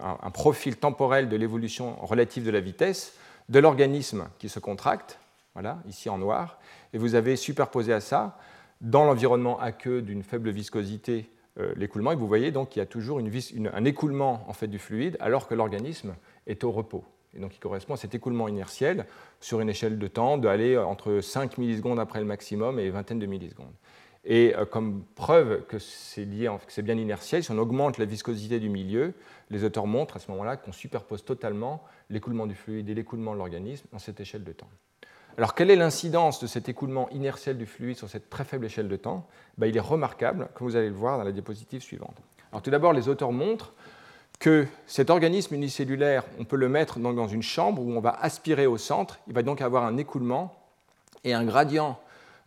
un profil temporel de l'évolution relative de la vitesse de l'organisme qui se contracte, voilà, ici en noir, et vous avez superposé à ça, dans l'environnement aqueux d'une faible viscosité, euh, l'écoulement, et vous voyez donc qu'il y a toujours un écoulement en fait, du fluide alors que l'organisme est au repos. Et donc il correspond à cet écoulement inertiel sur une échelle de temps d'aller entre 5 millisecondes après le maximum et vingtaine de millisecondes. Et euh, comme preuve que c'est bien inertiel, si on augmente la viscosité du milieu, les auteurs montrent à ce moment-là qu'on superpose totalement l'écoulement du fluide et l'écoulement de l'organisme dans cette échelle de temps. Alors, quelle est l'incidence de cet écoulement inertiel du fluide sur cette très faible échelle de temps? Ben, Il est remarquable, comme vous allez le voir dans la diapositive suivante. Alors, tout d'abord, les auteurs montrent que cet organisme unicellulaire, on peut le mettre dans une chambre où on va aspirer au centre. Il va donc avoir un écoulement et un gradient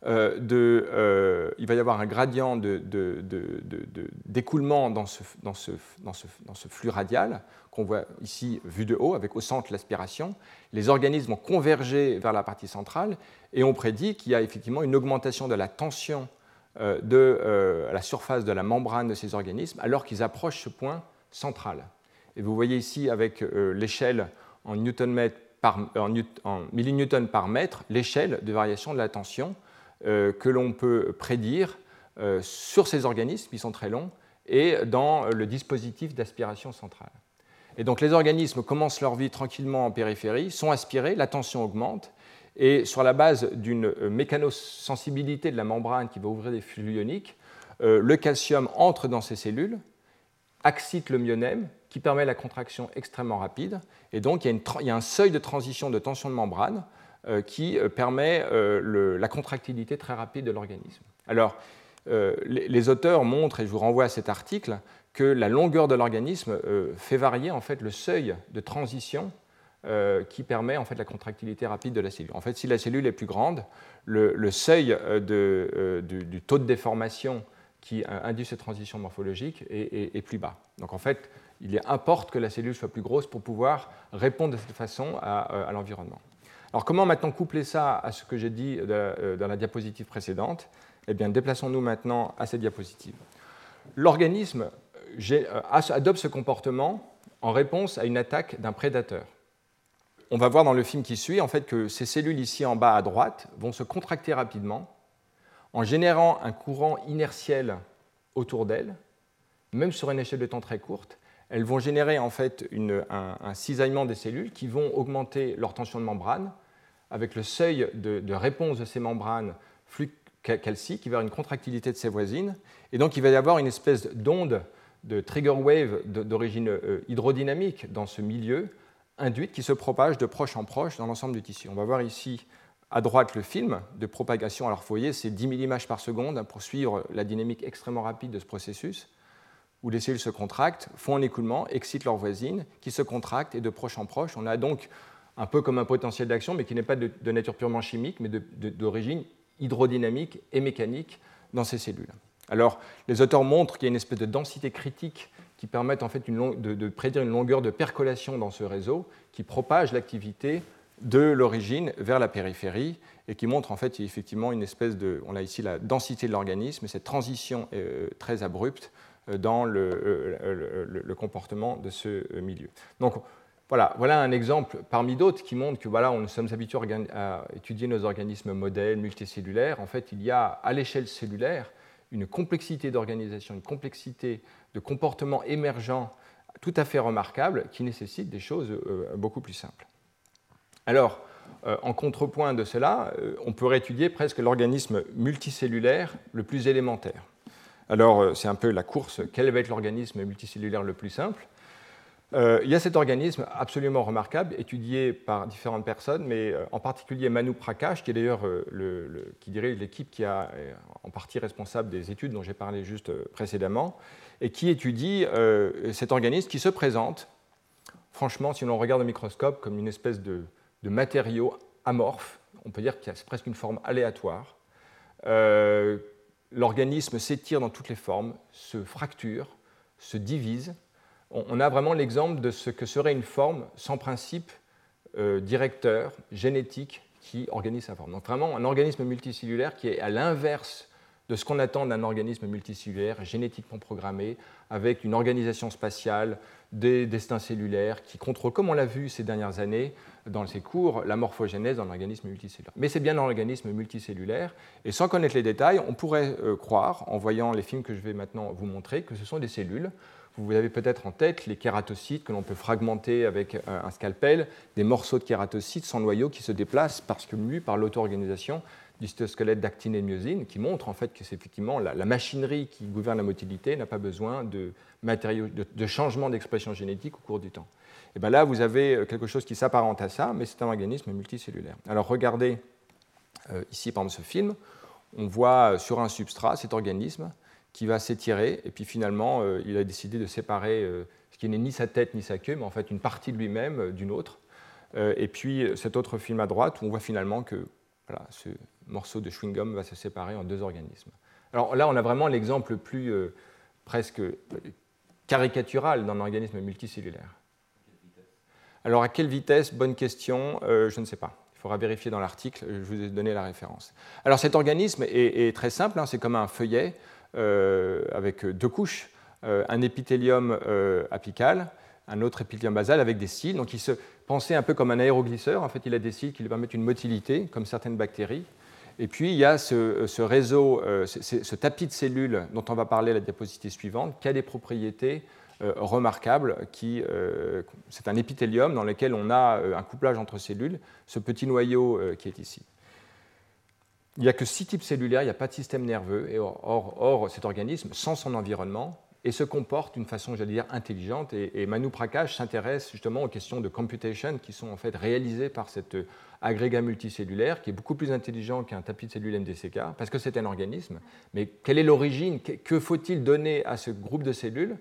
euh, euh, il va y avoir un gradient d'écoulement dans ce, flux radial qu'on voit ici vu de haut, avec au centre l'aspiration. Les organismes vont converger vers la partie centrale et on prédit qu'il y a effectivement une augmentation de la tension euh, de la surface de la membrane de ces organismes alors qu'ils approchent ce point central. Et vous voyez ici avec l'échelle en, en, en millinewton par mètre, l'échelle de variation de la tension que l'on peut prédire euh, sur ces organismes qui sont très longs et dans le dispositif d'aspiration centrale. Et donc les organismes commencent leur vie tranquillement en périphérie, sont aspirés, la tension augmente, et sur la base d'une mécanosensibilité de la membrane qui va ouvrir des flux ioniques, euh, le calcium entre dans ces cellules, excite le myonème, qui permet la contraction extrêmement rapide, et donc il y a un seuil de transition de tension de membrane euh, qui euh, permet euh, la contractilité très rapide de l'organisme. Alors, les, auteurs montrent, et je vous renvoie à cet article, que la longueur de l'organisme fait varier en fait le seuil de transition qui permet en fait la contractilité rapide de la cellule. En fait, si la cellule est plus grande, le, seuil du, taux de déformation qui induit cette transition morphologique est, plus bas. Donc en fait, il importe que la cellule soit plus grosse pour pouvoir répondre de cette façon à l'environnement. Alors comment maintenant coupler ça à ce que j'ai dit dans la diapositive précédente? Eh bien, déplaçons-nous maintenant à cette diapositive. L'organisme adopte ce comportement en réponse à une attaque d'un prédateur. On va voir dans le film qui suit en fait que ces cellules ici en bas à droite vont se contracter rapidement en générant un courant inertiel autour d'elles, même sur une échelle de temps très courte. Elles vont générer en fait un, cisaillement des cellules qui vont augmenter leur tension de membrane avec le seuil de, réponse de ces membranes flux calcique vers une contractilité de ses voisines. Et donc il va y avoir une espèce d'onde de trigger wave d'origine euh, hydrodynamique dans ce milieu induite qui se propage de proche en proche dans l'ensemble du tissu. On va voir ici à droite le film de propagation. Alors, vous voyez, c'est 10 000 images par seconde pour suivre la dynamique extrêmement rapide de ce processus, où les cellules se contractent, font un écoulement, excitent leurs voisines, qui se contractent, et de proche en proche. On a donc un peu comme un potentiel d'action, mais qui n'est pas de, nature purement chimique, mais d'origine hydrodynamique et mécanique dans ces cellules. Alors, les auteurs montrent qu'il y a une espèce de densité critique qui permet en fait de, prédire une longueur de percolation dans ce réseau qui propage l'activité de l'origine vers la périphérie et qui montre en fait effectivement une espèce de, on a ici la densité de l'organisme, cette transition euh, très abrupte euh, dans euh, le, comportement de ce milieu. Donc voilà, un exemple parmi d'autres qui montre que voilà, nous sommes habitués à étudier nos organismes modèles multicellulaires. En fait, il y a à l'échelle cellulaire une complexité d'organisation, une complexité de comportement émergent tout à fait remarquable qui nécessite des choses beaucoup plus simples. Alors, euh, en contrepoint de cela, euh, on pourrait étudier presque l'organisme multicellulaire le plus élémentaire. Alors, euh, c'est un peu la course, quel va être l'organisme multicellulaire le plus simple? Il y a cet organisme absolument remarquable, étudié par différentes personnes, mais en particulier Manu Prakash, qui est d'ailleurs le, qui dirige l'équipe qui est en partie responsable des études dont j'ai parlé juste précédemment, et qui étudie cet organisme qui se présente, franchement, si l'on regarde au microscope, comme une espèce de, matériaux amorphes. On peut dire qu'il y a presque une forme aléatoire. Euh, l'organisme s'étire dans toutes les formes, se fracture, se divise. On, a vraiment l'exemple de ce que serait une forme sans principe euh, directeur, génétique, qui organise sa forme. Donc vraiment un organisme multicellulaire qui est à l'inverse de ce qu'on attend d'un organisme multicellulaire, génétiquement programmé, avec une organisation spatiale, des destins cellulaires, qui contrôle, comme on l'a vu ces dernières années dans ces cours, la morphogénèse dans l'organisme multicellulaire. Mais c'est bien dans l'organisme multicellulaire, et sans connaître les détails, on pourrait euh, croire, en voyant les films que je vais maintenant vous montrer, que ce sont des cellules. Vous avez peut-être en tête les kératocytes que l'on peut fragmenter avec euh, un scalpel, des morceaux de kératocytes sans noyau qui se déplacent parce que mus par l'auto-organisation du cytosquelette d'actine et de myosine, qui montre en fait que c'est effectivement la, machinerie qui gouverne la motilité n'a pas besoin de, matériaux, de, changement d'expression génétique au cours du temps. Et bien là, vous avez euh, quelque chose qui s'apparente à ça, mais c'est un organisme multicellulaire. Alors regardez euh, ici, par exemple, ce film, on voit sur un substrat cet organisme qui va s'étirer, et puis finalement, il a décidé de séparer ce qui n'est ni sa tête ni sa queue, mais en fait une partie de lui-même d'une autre. et puis cet autre film à droite, où on voit finalement que voilà, ce morceau de chewing-gum va se séparer en deux organismes. Alors là, on a vraiment l'exemple le plus euh, presque euh, caricatural d'un organisme multicellulaire. Alors à quelle vitesse? Bonne question, euh, je ne sais pas. Il faudra vérifier dans l'article, je vous ai donné la référence. Alors cet organisme est, très simple, hein, c'est comme un feuillet avec deux couches, un épithélium apical, un autre épithélium basal avec des cils. Donc il se pensait un peu comme un aéroglisseur, en fait il a des cils qui lui permettent une motilité, comme certaines bactéries. Et puis il y a ce, réseau, euh, ce, tapis de cellules dont on va parler à la diapositive suivante, qui a des propriétés euh, remarquables. Euh, c'est un épithélium dans lequel on a un couplage entre cellules, ce petit noyau qui est ici. Il n'y a que six types cellulaires, il n'y a pas de système nerveux, et or cet organisme, sans son environnement, et se comporte d'une façon, j'allais dire, intelligente. Et, Manu Prakash s'intéresse justement aux questions de computation qui sont en fait réalisées par cet euh, agrégat multicellulaire qui est beaucoup plus intelligent qu'un tapis de cellules MDCK parce que c'est un organisme. Mais quelle est l'origine? Que faut-il donner à ce groupe de cellules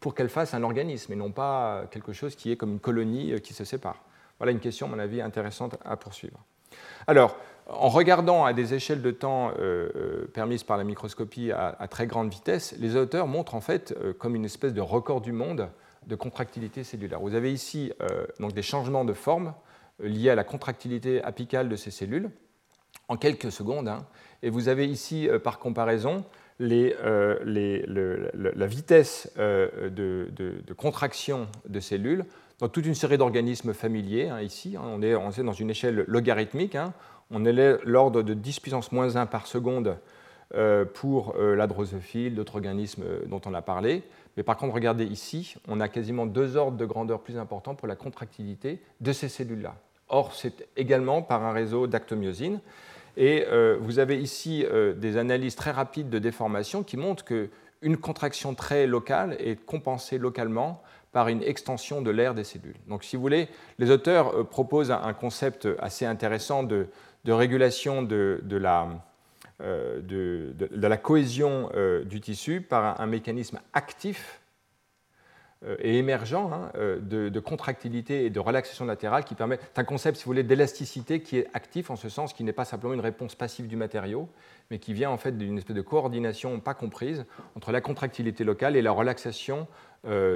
pour qu'elle fasse un organisme et non pas quelque chose qui est comme une colonie euh, qui se sépare? Voilà une question, à mon avis, intéressante à poursuivre. Alors, en regardant à des échelles de temps euh, euh, permises par la microscopie à, très grande vitesse, les auteurs montrent en fait euh, comme une espèce de record du monde de contractilité cellulaire. Vous avez ici donc des changements de forme liées à la contractilité apicale de ces cellules en quelques secondes. Hein. Et vous avez ici, par comparaison, la vitesse de, contraction de cellules dans toute une série d'organismes familiers. Hein, ici, est, on, est, dans une échelle logarithmique. On est l'ordre de 10 puissance moins 1 par seconde euh, pour euh, la drosophile, d'autres organismes euh, dont on a parlé. Mais par contre, regardez ici, on a quasiment deux ordres de grandeur plus importants pour la contractilité de ces cellules-là. Or, c'est également par un réseau d'actomyosine. Et vous avez ici des analyses très rapides de déformation qui montrent qu'une contraction très locale est compensée localement par une extension de l'air des cellules. Donc, si vous voulez, les auteurs proposent un concept assez intéressant de, régulation de la, euh, de, la cohésion euh, du tissu par un, mécanisme actif euh, et émergent hein, de, contractilité et de relaxation latérale qui permet. C'est un concept, si vous voulez, d'élasticité qui est actif en ce sens, qui n'est pas simplement une réponse passive du matériau, mais qui vient en fait d'une espèce de coordination pas comprise entre la contractilité locale et la relaxation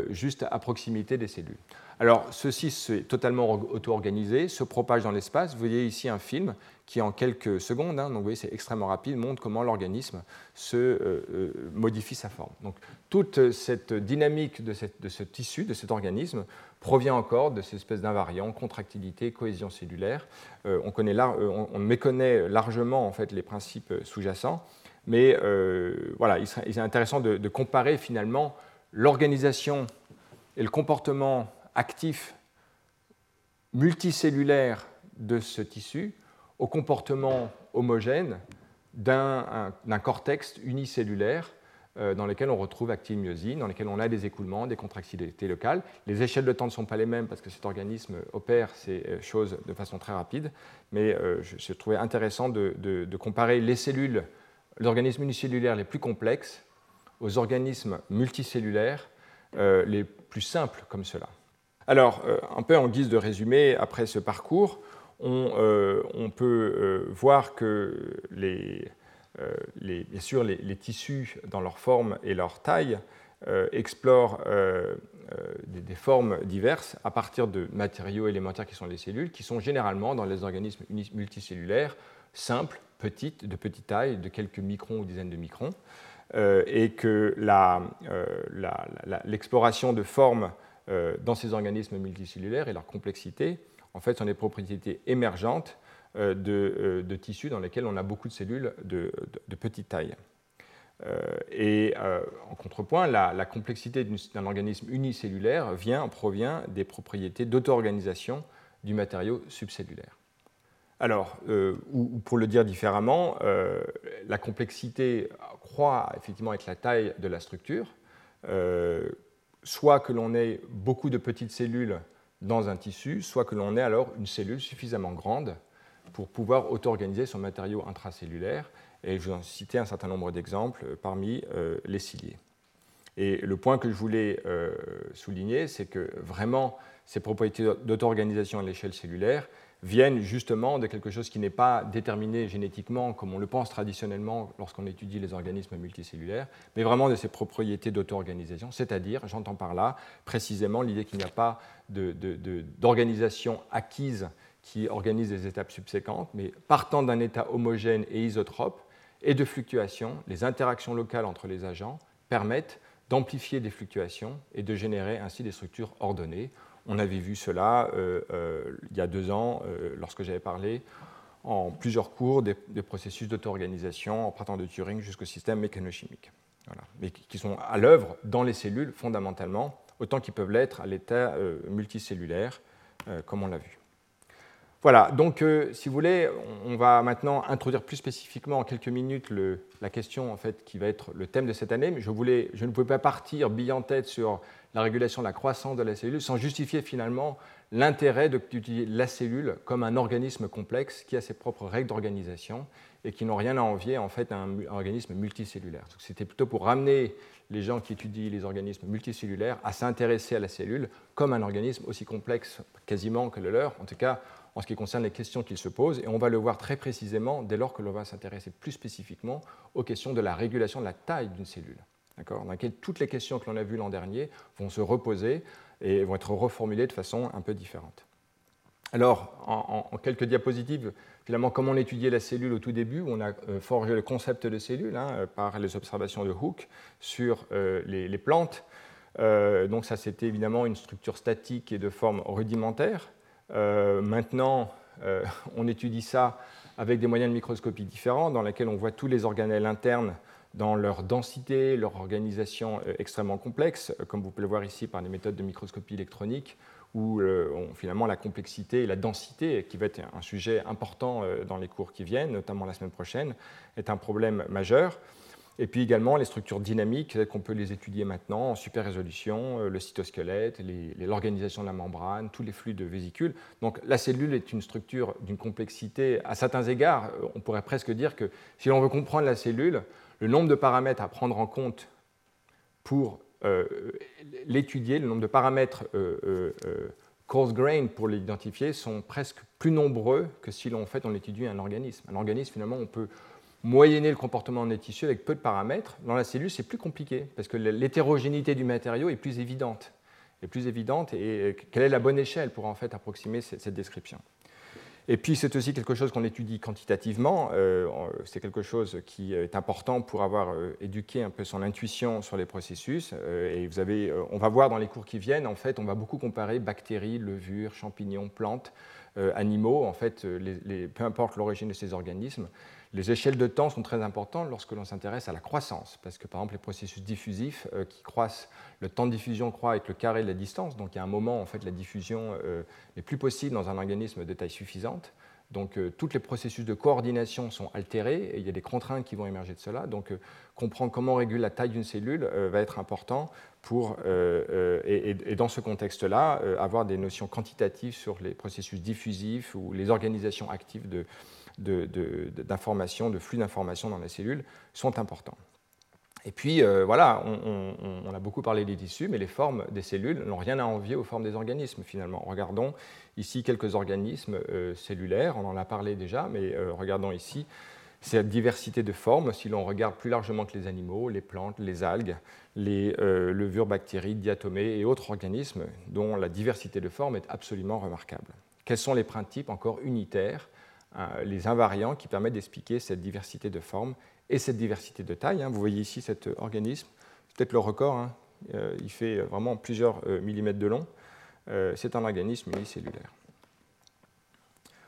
juste à proximité des cellules. Alors, ceci est totalement auto-organisé, se propage dans l'espace. Vous voyez ici un film qui, en quelques secondes, hein, donc vous voyez, c'est extrêmement rapide, montre comment l'organisme se euh, euh, modifie sa forme. Donc, toute cette dynamique de, ce tissu, de cet organisme, provient encore de ces espèces d'invariants, contractilité, cohésion cellulaire. Euh, on, connaît on, méconnaît largement en fait, les principes sous-jacents, mais voilà, il, serait, intéressant de comparer finalement l'organisation et le comportement actif multicellulaire de ce tissu au comportement homogène d'un cortex unicellulaire euh, dans lequel on retrouve actylmyosine, dans lequel on a des écoulements, des contractilités locales. Les échelles de temps ne sont pas les mêmes parce que cet organisme opère ces euh, choses de façon très rapide, mais euh, je, trouvais intéressant de, de comparer les cellules, les organismes unicellulaires les plus complexes aux organismes multicellulaires les plus simples comme cela. Alors, un peu en guise de résumé, après ce parcours, on, euh, peut euh, voir que les, bien sûr, les, tissus, dans leur forme et leur taille, explorent des, formes diverses à partir de matériaux élémentaires qui sont les cellules, qui sont généralement dans les organismes multicellulaires simples, petites, de petite taille, de quelques microns ou dizaines de microns, et que l'exploration de formes euh, dans ces organismes multicellulaires et leur complexité, en fait, sont des propriétés émergentes euh, euh, de, tissus dans lesquels on a beaucoup de cellules de, petite taille. et en contrepoint, la, complexité d'un organisme unicellulaire vient, provient des propriétés d'auto-organisation du matériau subcellulaire. Alors, ou, pour le dire différemment, la complexité croît effectivement avec la taille de la structure soit que l'on ait beaucoup de petites cellules dans un tissu, soit que l'on ait alors une cellule suffisamment grande pour pouvoir auto-organiser son matériau intracellulaire. Et je vais en citer un certain nombre d'exemples parmi euh, les ciliés. Et le point que je voulais euh, souligner, c'est que vraiment, ces propriétés d'auto-organisation à l'échelle cellulaire viennent justement de quelque chose qui n'est pas déterminé génétiquement comme on le pense traditionnellement lorsqu'on étudie les organismes multicellulaires, mais vraiment de ses propriétés d'auto-organisation, c'est-à-dire, j'entends par là précisément l'idée qu'il n'y a pas d'organisation acquise qui organise des étapes subséquentes, mais partant d'un état homogène et isotrope et de fluctuations, les interactions locales entre les agents permettent d'amplifier des fluctuations et de générer ainsi des structures ordonnées on avait vu cela euh, euh, il y a deux ans, euh, lorsque j'avais parlé en plusieurs cours des, processus d'auto-organisation, en partant de Turing jusqu'au système mécanochimique, mais qui sont à l'œuvre dans les cellules fondamentalement, autant qu'ils peuvent l'être à l'état multicellulaire, comme on l'a vu. Voilà, donc si vous voulez, on va maintenant introduire plus spécifiquement en quelques minutes la question en fait, qui va être le thème de cette année, mais je ne pouvais pas partir bille en tête sur la régulation de la croissance de la cellule sans justifier finalement l'intérêt d'utiliser la cellule comme un organisme complexe qui a ses propres règles d'organisation et qui n'ont rien à envier en fait à un, organisme multicellulaire. C'était plutôt pour ramener les gens qui étudient les organismes multicellulaires à s'intéresser à la cellule comme un organisme aussi complexe quasiment que le leur, en tout cas en ce qui concerne les questions qu'ils se posent, et on va le voir très précisément dès lors que l'on va s'intéresser plus spécifiquement aux questions de la régulation de la taille d'une cellule dans laquelle toutes les questions que l'on a vues l'an dernier vont se reposer et vont être reformulées de façon un peu différente. Alors, en, quelques diapositives, finalement, comment on étudiait la cellule au tout début, on a forgé le concept de cellule hein, par les observations de Hooke sur les, plantes. donc ça, c'était évidemment une structure statique et de forme rudimentaire. maintenant, [LAUGHS] on étudie ça avec des moyens de microscopie différents, dans lesquels on voit tous les organelles internes dans leur densité, leur organisation euh, extrêmement complexe, euh, comme vous pouvez le voir ici par des méthodes de microscopie électronique, où euh, finalement la complexité et la densité, qui va être un sujet important dans les cours qui viennent, notamment la semaine prochaine, est un problème majeur. Et puis également les structures dynamiques, qu'on peut les étudier maintenant en super résolution, le cytosquelette, l'organisation de la membrane, tous les flux de vésicules. Donc la cellule est une structure d'une complexité, à certains égards, on pourrait presque dire que si l'on veut comprendre la cellule, le nombre de paramètres à prendre en compte pour euh, l'étudier, le nombre de paramètres euh, euh, coarse grain pour l'identifier sont presque plus nombreux que si l'on fait on étudie un organisme. Un organisme, finalement, on peut moyenner le comportement des tissus avec peu de paramètres. Dans la cellule, c'est plus compliqué parce que l'hétérogénéité du matériau est plus évidente. Est plus évidente et quelle est la bonne échelle pour en fait approximer cette description? Et puis c'est aussi quelque chose qu'on étudie quantitativement. Euh, c'est quelque chose qui est important pour avoir euh, éduqué un peu son intuition sur les processus. Euh, et vous avez, on va voir dans les cours qui viennent, en fait, on va beaucoup comparer bactéries, levures, champignons, plantes, animaux. En fait, peu importe l'origine de ces organismes, les échelles de temps sont très importantes lorsque l'on s'intéresse à la croissance, parce que par exemple les processus diffusifs qui croissent le temps de diffusion croît avec le carré de la distance, donc il y a un moment en fait la diffusion euh, n'est plus possible dans un organisme de taille suffisante. Donc euh, tous les processus de coordination sont altérés et il y a des contraintes qui vont émerger de cela. Donc euh, comprendre comment on régule la taille d'une cellule va être important pour, et, dans ce contexte-là, avoir des notions quantitatives sur les processus diffusifs ou les organisations actives d'informations, de, flux d'informations dans la cellule sont importants. Et puis euh, voilà, on, a beaucoup parlé des tissus, mais les formes des cellules n'ont rien à envier aux formes des organismes finalement. Regardons ici quelques organismes euh, cellulaires, on en a parlé déjà, mais euh, regardons ici cette diversité de formes, si l'on regarde plus largement que les animaux, les plantes, les algues, les levures bactérides, diatomées et autres organismes dont la diversité de formes est absolument remarquable. Quels sont les principes encore unitaires, les invariants qui permettent d'expliquer cette diversité de formes et cette diversité de taille. Hein. Vous voyez ici cet organisme, peut-être le record, hein. euh, il fait vraiment plusieurs euh, millimètres de long. Euh, c'est un organisme unicellulaire.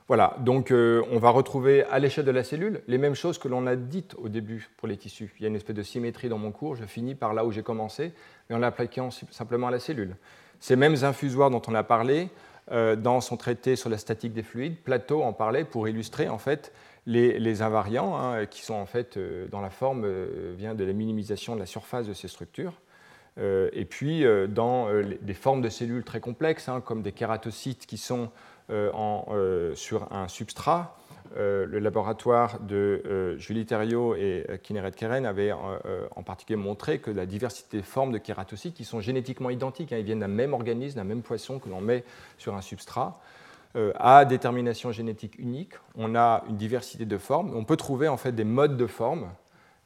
Voilà, donc on va retrouver à l'échelle de la cellule les mêmes choses que l'on a dites au début pour les tissus. Il y a une espèce de symétrie dans mon cours, je finis par là où j'ai commencé, mais en l'appliquant simplement à la cellule. Ces mêmes infusoires dont on a parlé dans son traité sur la statique des fluides, Plateau en parlait pour illustrer en fait les, invariants, hein, qui sont en fait euh, dans la forme, euh, vient de la minimisation de la surface de ces structures. Euh, et puis dans des formes de cellules très complexes, hein, comme des kératocytes qui sont sur un substrat, le laboratoire de Julie Thériault et Kineret Keren avait en particulier montré que la diversité de formes de kératocytes qui sont génétiquement identiques, hein, ils viennent d'un même organisme, d'un même poisson que l'on met sur un substrat, euh, à détermination génétique unique, on a une diversité de formes. On peut trouver en fait des modes de formes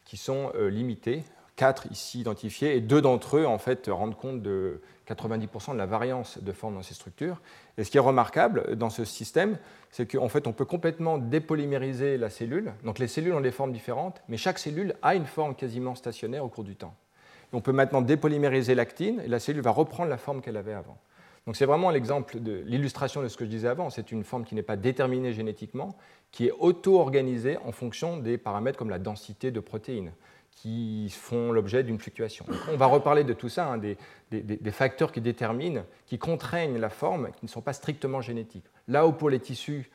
qui sont euh, limités, quatre ici identifiés, et deux d'entre eux en fait rendent compte de 90% de la variance de formes dans ces structures. Et ce qui est remarquable dans ce système, c'est qu'en fait on peut complètement dépolymériser la cellule. Donc les cellules ont des formes différentes, mais chaque cellule a une forme quasiment stationnaire au cours du temps. on peut maintenant dépolymériser l'actine et la cellule va reprendre la forme qu'elle avait avant. Donc c'est vraiment l'exemple de l'illustration de ce que je disais avant. C'est une forme qui n'est pas déterminée génétiquement, qui est auto-organisée en fonction des paramètres comme la densité de protéines, qui font l'objet d'une fluctuation. on va reparler de tout ça, hein, des, facteurs qui déterminent, qui contraignent la forme, qui ne sont pas strictement génétiques. Là où pour les tissus,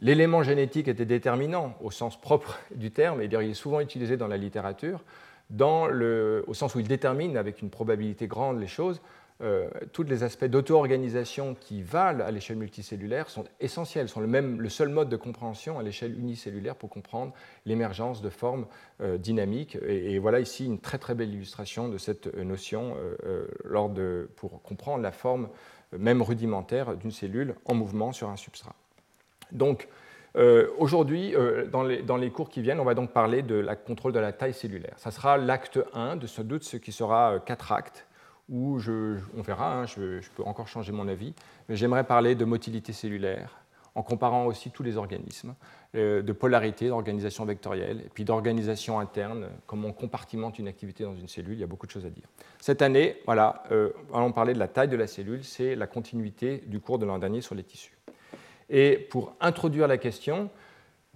l'élément génétique était déterminant au sens propre [LAUGHS] du terme, et il est souvent utilisé dans la littérature, dans le, au sens où il détermine avec une probabilité grande les choses, euh, tous les aspects d'auto-organisation qui valent à l'échelle multicellulaire sont essentiels, sont le, même, le seul mode de compréhension à l'échelle unicellulaire pour comprendre l'émergence de formes euh, dynamiques. Et, voilà ici une très très belle illustration de cette euh, notion de, pour comprendre la forme même rudimentaire d'une cellule en mouvement sur un substrat. Donc, Aujourd'hui, dans, les cours qui viennent, on va donc parler de la contrôle de la taille cellulaire. Ça sera l'acte 1 de ce doute, ce qui sera quatre actes où on verra, hein, je, peux encore changer mon avis, mais j'aimerais parler de motilité cellulaire, en comparant aussi tous les organismes, euh, de polarité, d'organisation vectorielle, et puis d'organisation interne, comment on compartimente une activité dans une cellule, il y a beaucoup de choses à dire. Cette année, voilà, euh, allons parler de la taille de la cellule, c'est la continuité du cours de l'an dernier sur les tissus. Et pour introduire la question,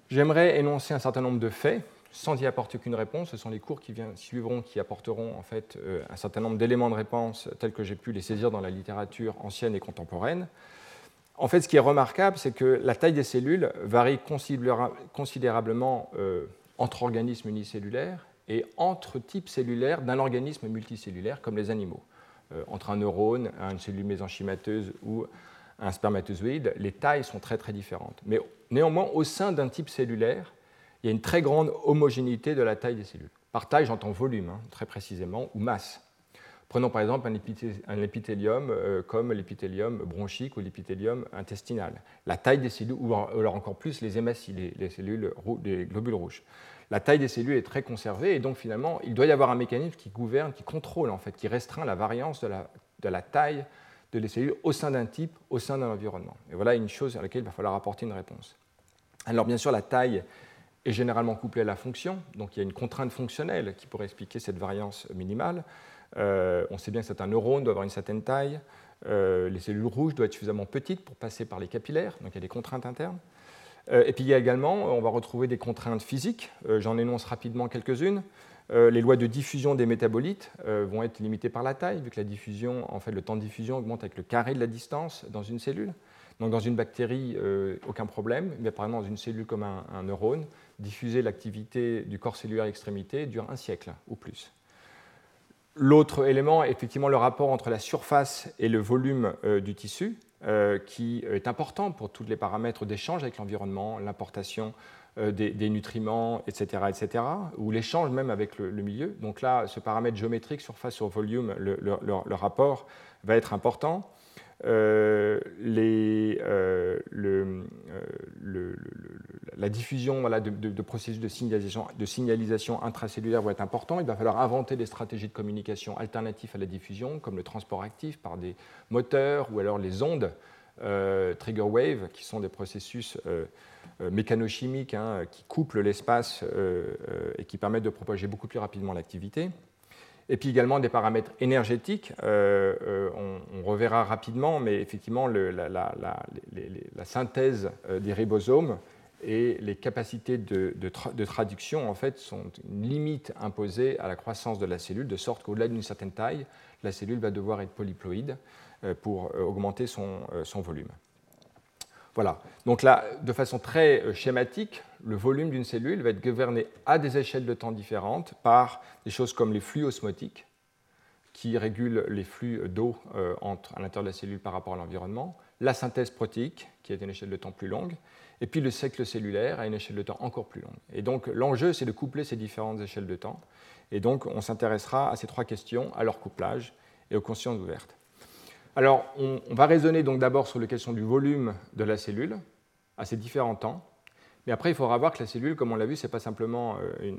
j'aimerais énoncer un certain nombre de faits, sans y apporter aucune réponse. Ce sont les cours qui suivront qui apporteront en fait euh, un certain nombre d'éléments de réponse tels que j'ai pu les saisir dans la littérature ancienne et contemporaine. En fait, ce qui est remarquable, c'est que la taille des cellules varie considérablement euh, entre organismes unicellulaires et entre types cellulaires d'un organisme multicellulaire, comme les animaux. Euh, entre un neurone, une cellule mésenchymateuse ou un spermatozoïde, les tailles sont très très différentes. Mais néanmoins, au sein d'un type cellulaire, il y a une très grande homogénéité de la taille des cellules. Par taille, j'entends volume, hein, très précisément, ou masse. Prenons par exemple un, épithélium euh, comme l'épithélium bronchique ou l'épithélium intestinal. La taille des cellules, ou alors encore plus les hématies, les, globules rouges. La taille des cellules est très conservée et donc finalement, il doit y avoir un mécanisme qui gouverne, qui contrôle en fait, qui restreint la variance de la, de la taille de les cellules au sein d'un type, au sein d'un environnement. Et voilà une chose à laquelle il va falloir apporter une réponse. Alors bien sûr, la taille est généralement couplée à la fonction, donc il y a une contrainte fonctionnelle qui pourrait expliquer cette variance minimale. Euh, on sait bien que certains neurones doivent avoir une certaine taille. Euh, les cellules rouges doivent être suffisamment petites pour passer par les capillaires, donc il y a des contraintes internes. Euh, et puis il y a également, on va retrouver des contraintes physiques. J'en énonce rapidement quelques-unes. les lois de diffusion des métabolites vont être limitées par la taille, vu que la diffusion, en fait, le temps de diffusion augmente avec le carré de la distance dans une cellule. Donc dans une bactérie, aucun problème, mais par exemple dans une cellule comme un neurone, diffuser l'activité du corps cellulaire à l'extrémité dure un siècle ou plus. L'autre élément est effectivement le rapport entre la surface et le volume euh, du tissu, euh, qui est important pour tous les paramètres d'échange avec l'environnement, l'importation euh, des, nutriments, etc., etc., ou l'échange même avec le, milieu. Donc là, ce paramètre géométrique, surface sur volume, le rapport va être important. Euh, euh, euh, la diffusion de, processus de signalisation, de signalisation intracellulaire va être important. Il va falloir inventer des stratégies de communication alternatives à la diffusion, comme le transport actif par des moteurs ou alors les ondes trigger wave, qui sont des processus mécanochimiques hein, qui couplent l'espace et qui permettent de propager beaucoup plus rapidement l'activité et puis également des paramètres énergétiques. Euh, euh, on, reverra rapidement, mais effectivement, la, synthèse euh, des ribosomes et les capacités de, traduction en fait, sont une limite imposée à la croissance de la cellule, de sorte qu'au-delà d'une certaine taille, la cellule va devoir être polyploïde pour augmenter son volume. Voilà. Donc là, de façon très schématique, le volume d'une cellule va être gouverné à des échelles de temps différentes par des choses comme les flux osmotiques, qui régulent les flux d'eau euh, à l'intérieur de la cellule par rapport à l'environnement, la synthèse protéique, qui est une échelle de temps plus longue, et puis le cycle cellulaire à une échelle de temps encore plus longue. Et donc l'enjeu, c'est de coupler ces différentes échelles de temps. Et donc on s'intéressera à ces trois questions, à leur couplage et aux consciences ouvertes. Alors, on, va raisonner donc d'abord sur la question du volume de la cellule à ces différents temps. Mais après, il faudra voir que la cellule, comme on l'a vu, ce n'est pas simplement euh,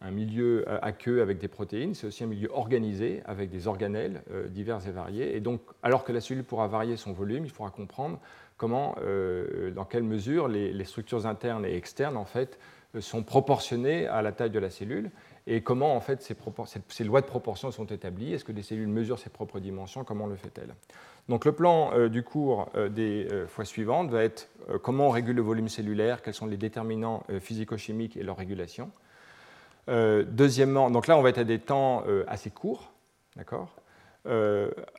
un, milieu aqueux avec des protéines, c'est aussi un milieu organisé avec des organelles euh, divers et variés. Et donc, alors que la cellule pourra varier son volume, il faudra comprendre comment, euh, dans quelle mesure les, les, structures internes et externes en fait, sont proportionnées à la taille de la cellule et comment en fait ces, lois de proportion sont établies? Est-ce que des cellules mesurent ses propres dimensions? Comment le fait-elle? Donc le plan euh, du cours euh, des euh, fois suivantes va être comment on régule le volume cellulaire, quels sont les déterminants physico-chimiques et leur régulation. deuxièmement, donc là on va être à des temps assez courts, d'accord?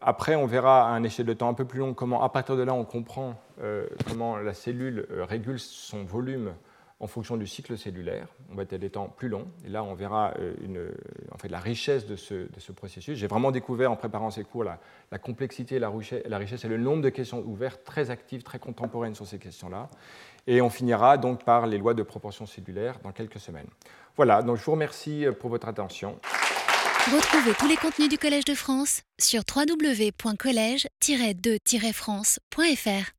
Après, on verra à un échelle de temps un peu plus long comment, à partir de là, on comprend comment la cellule régule son volume en fonction du cycle cellulaire. On va être à des temps plus longs. Et là, on verra euh, une, en fait, la richesse de ce, processus. J'ai vraiment découvert en préparant ces cours la, complexité, la richesse, la richesse et le nombre de questions ouvertes très actives, très contemporaines sur ces questions-là. Et on finira donc par les lois de proportion cellulaire dans quelques semaines. Voilà, donc je vous remercie euh, pour votre attention. Retrouvez tous les contenus du Collège de France sur www.colège-2-france.fr.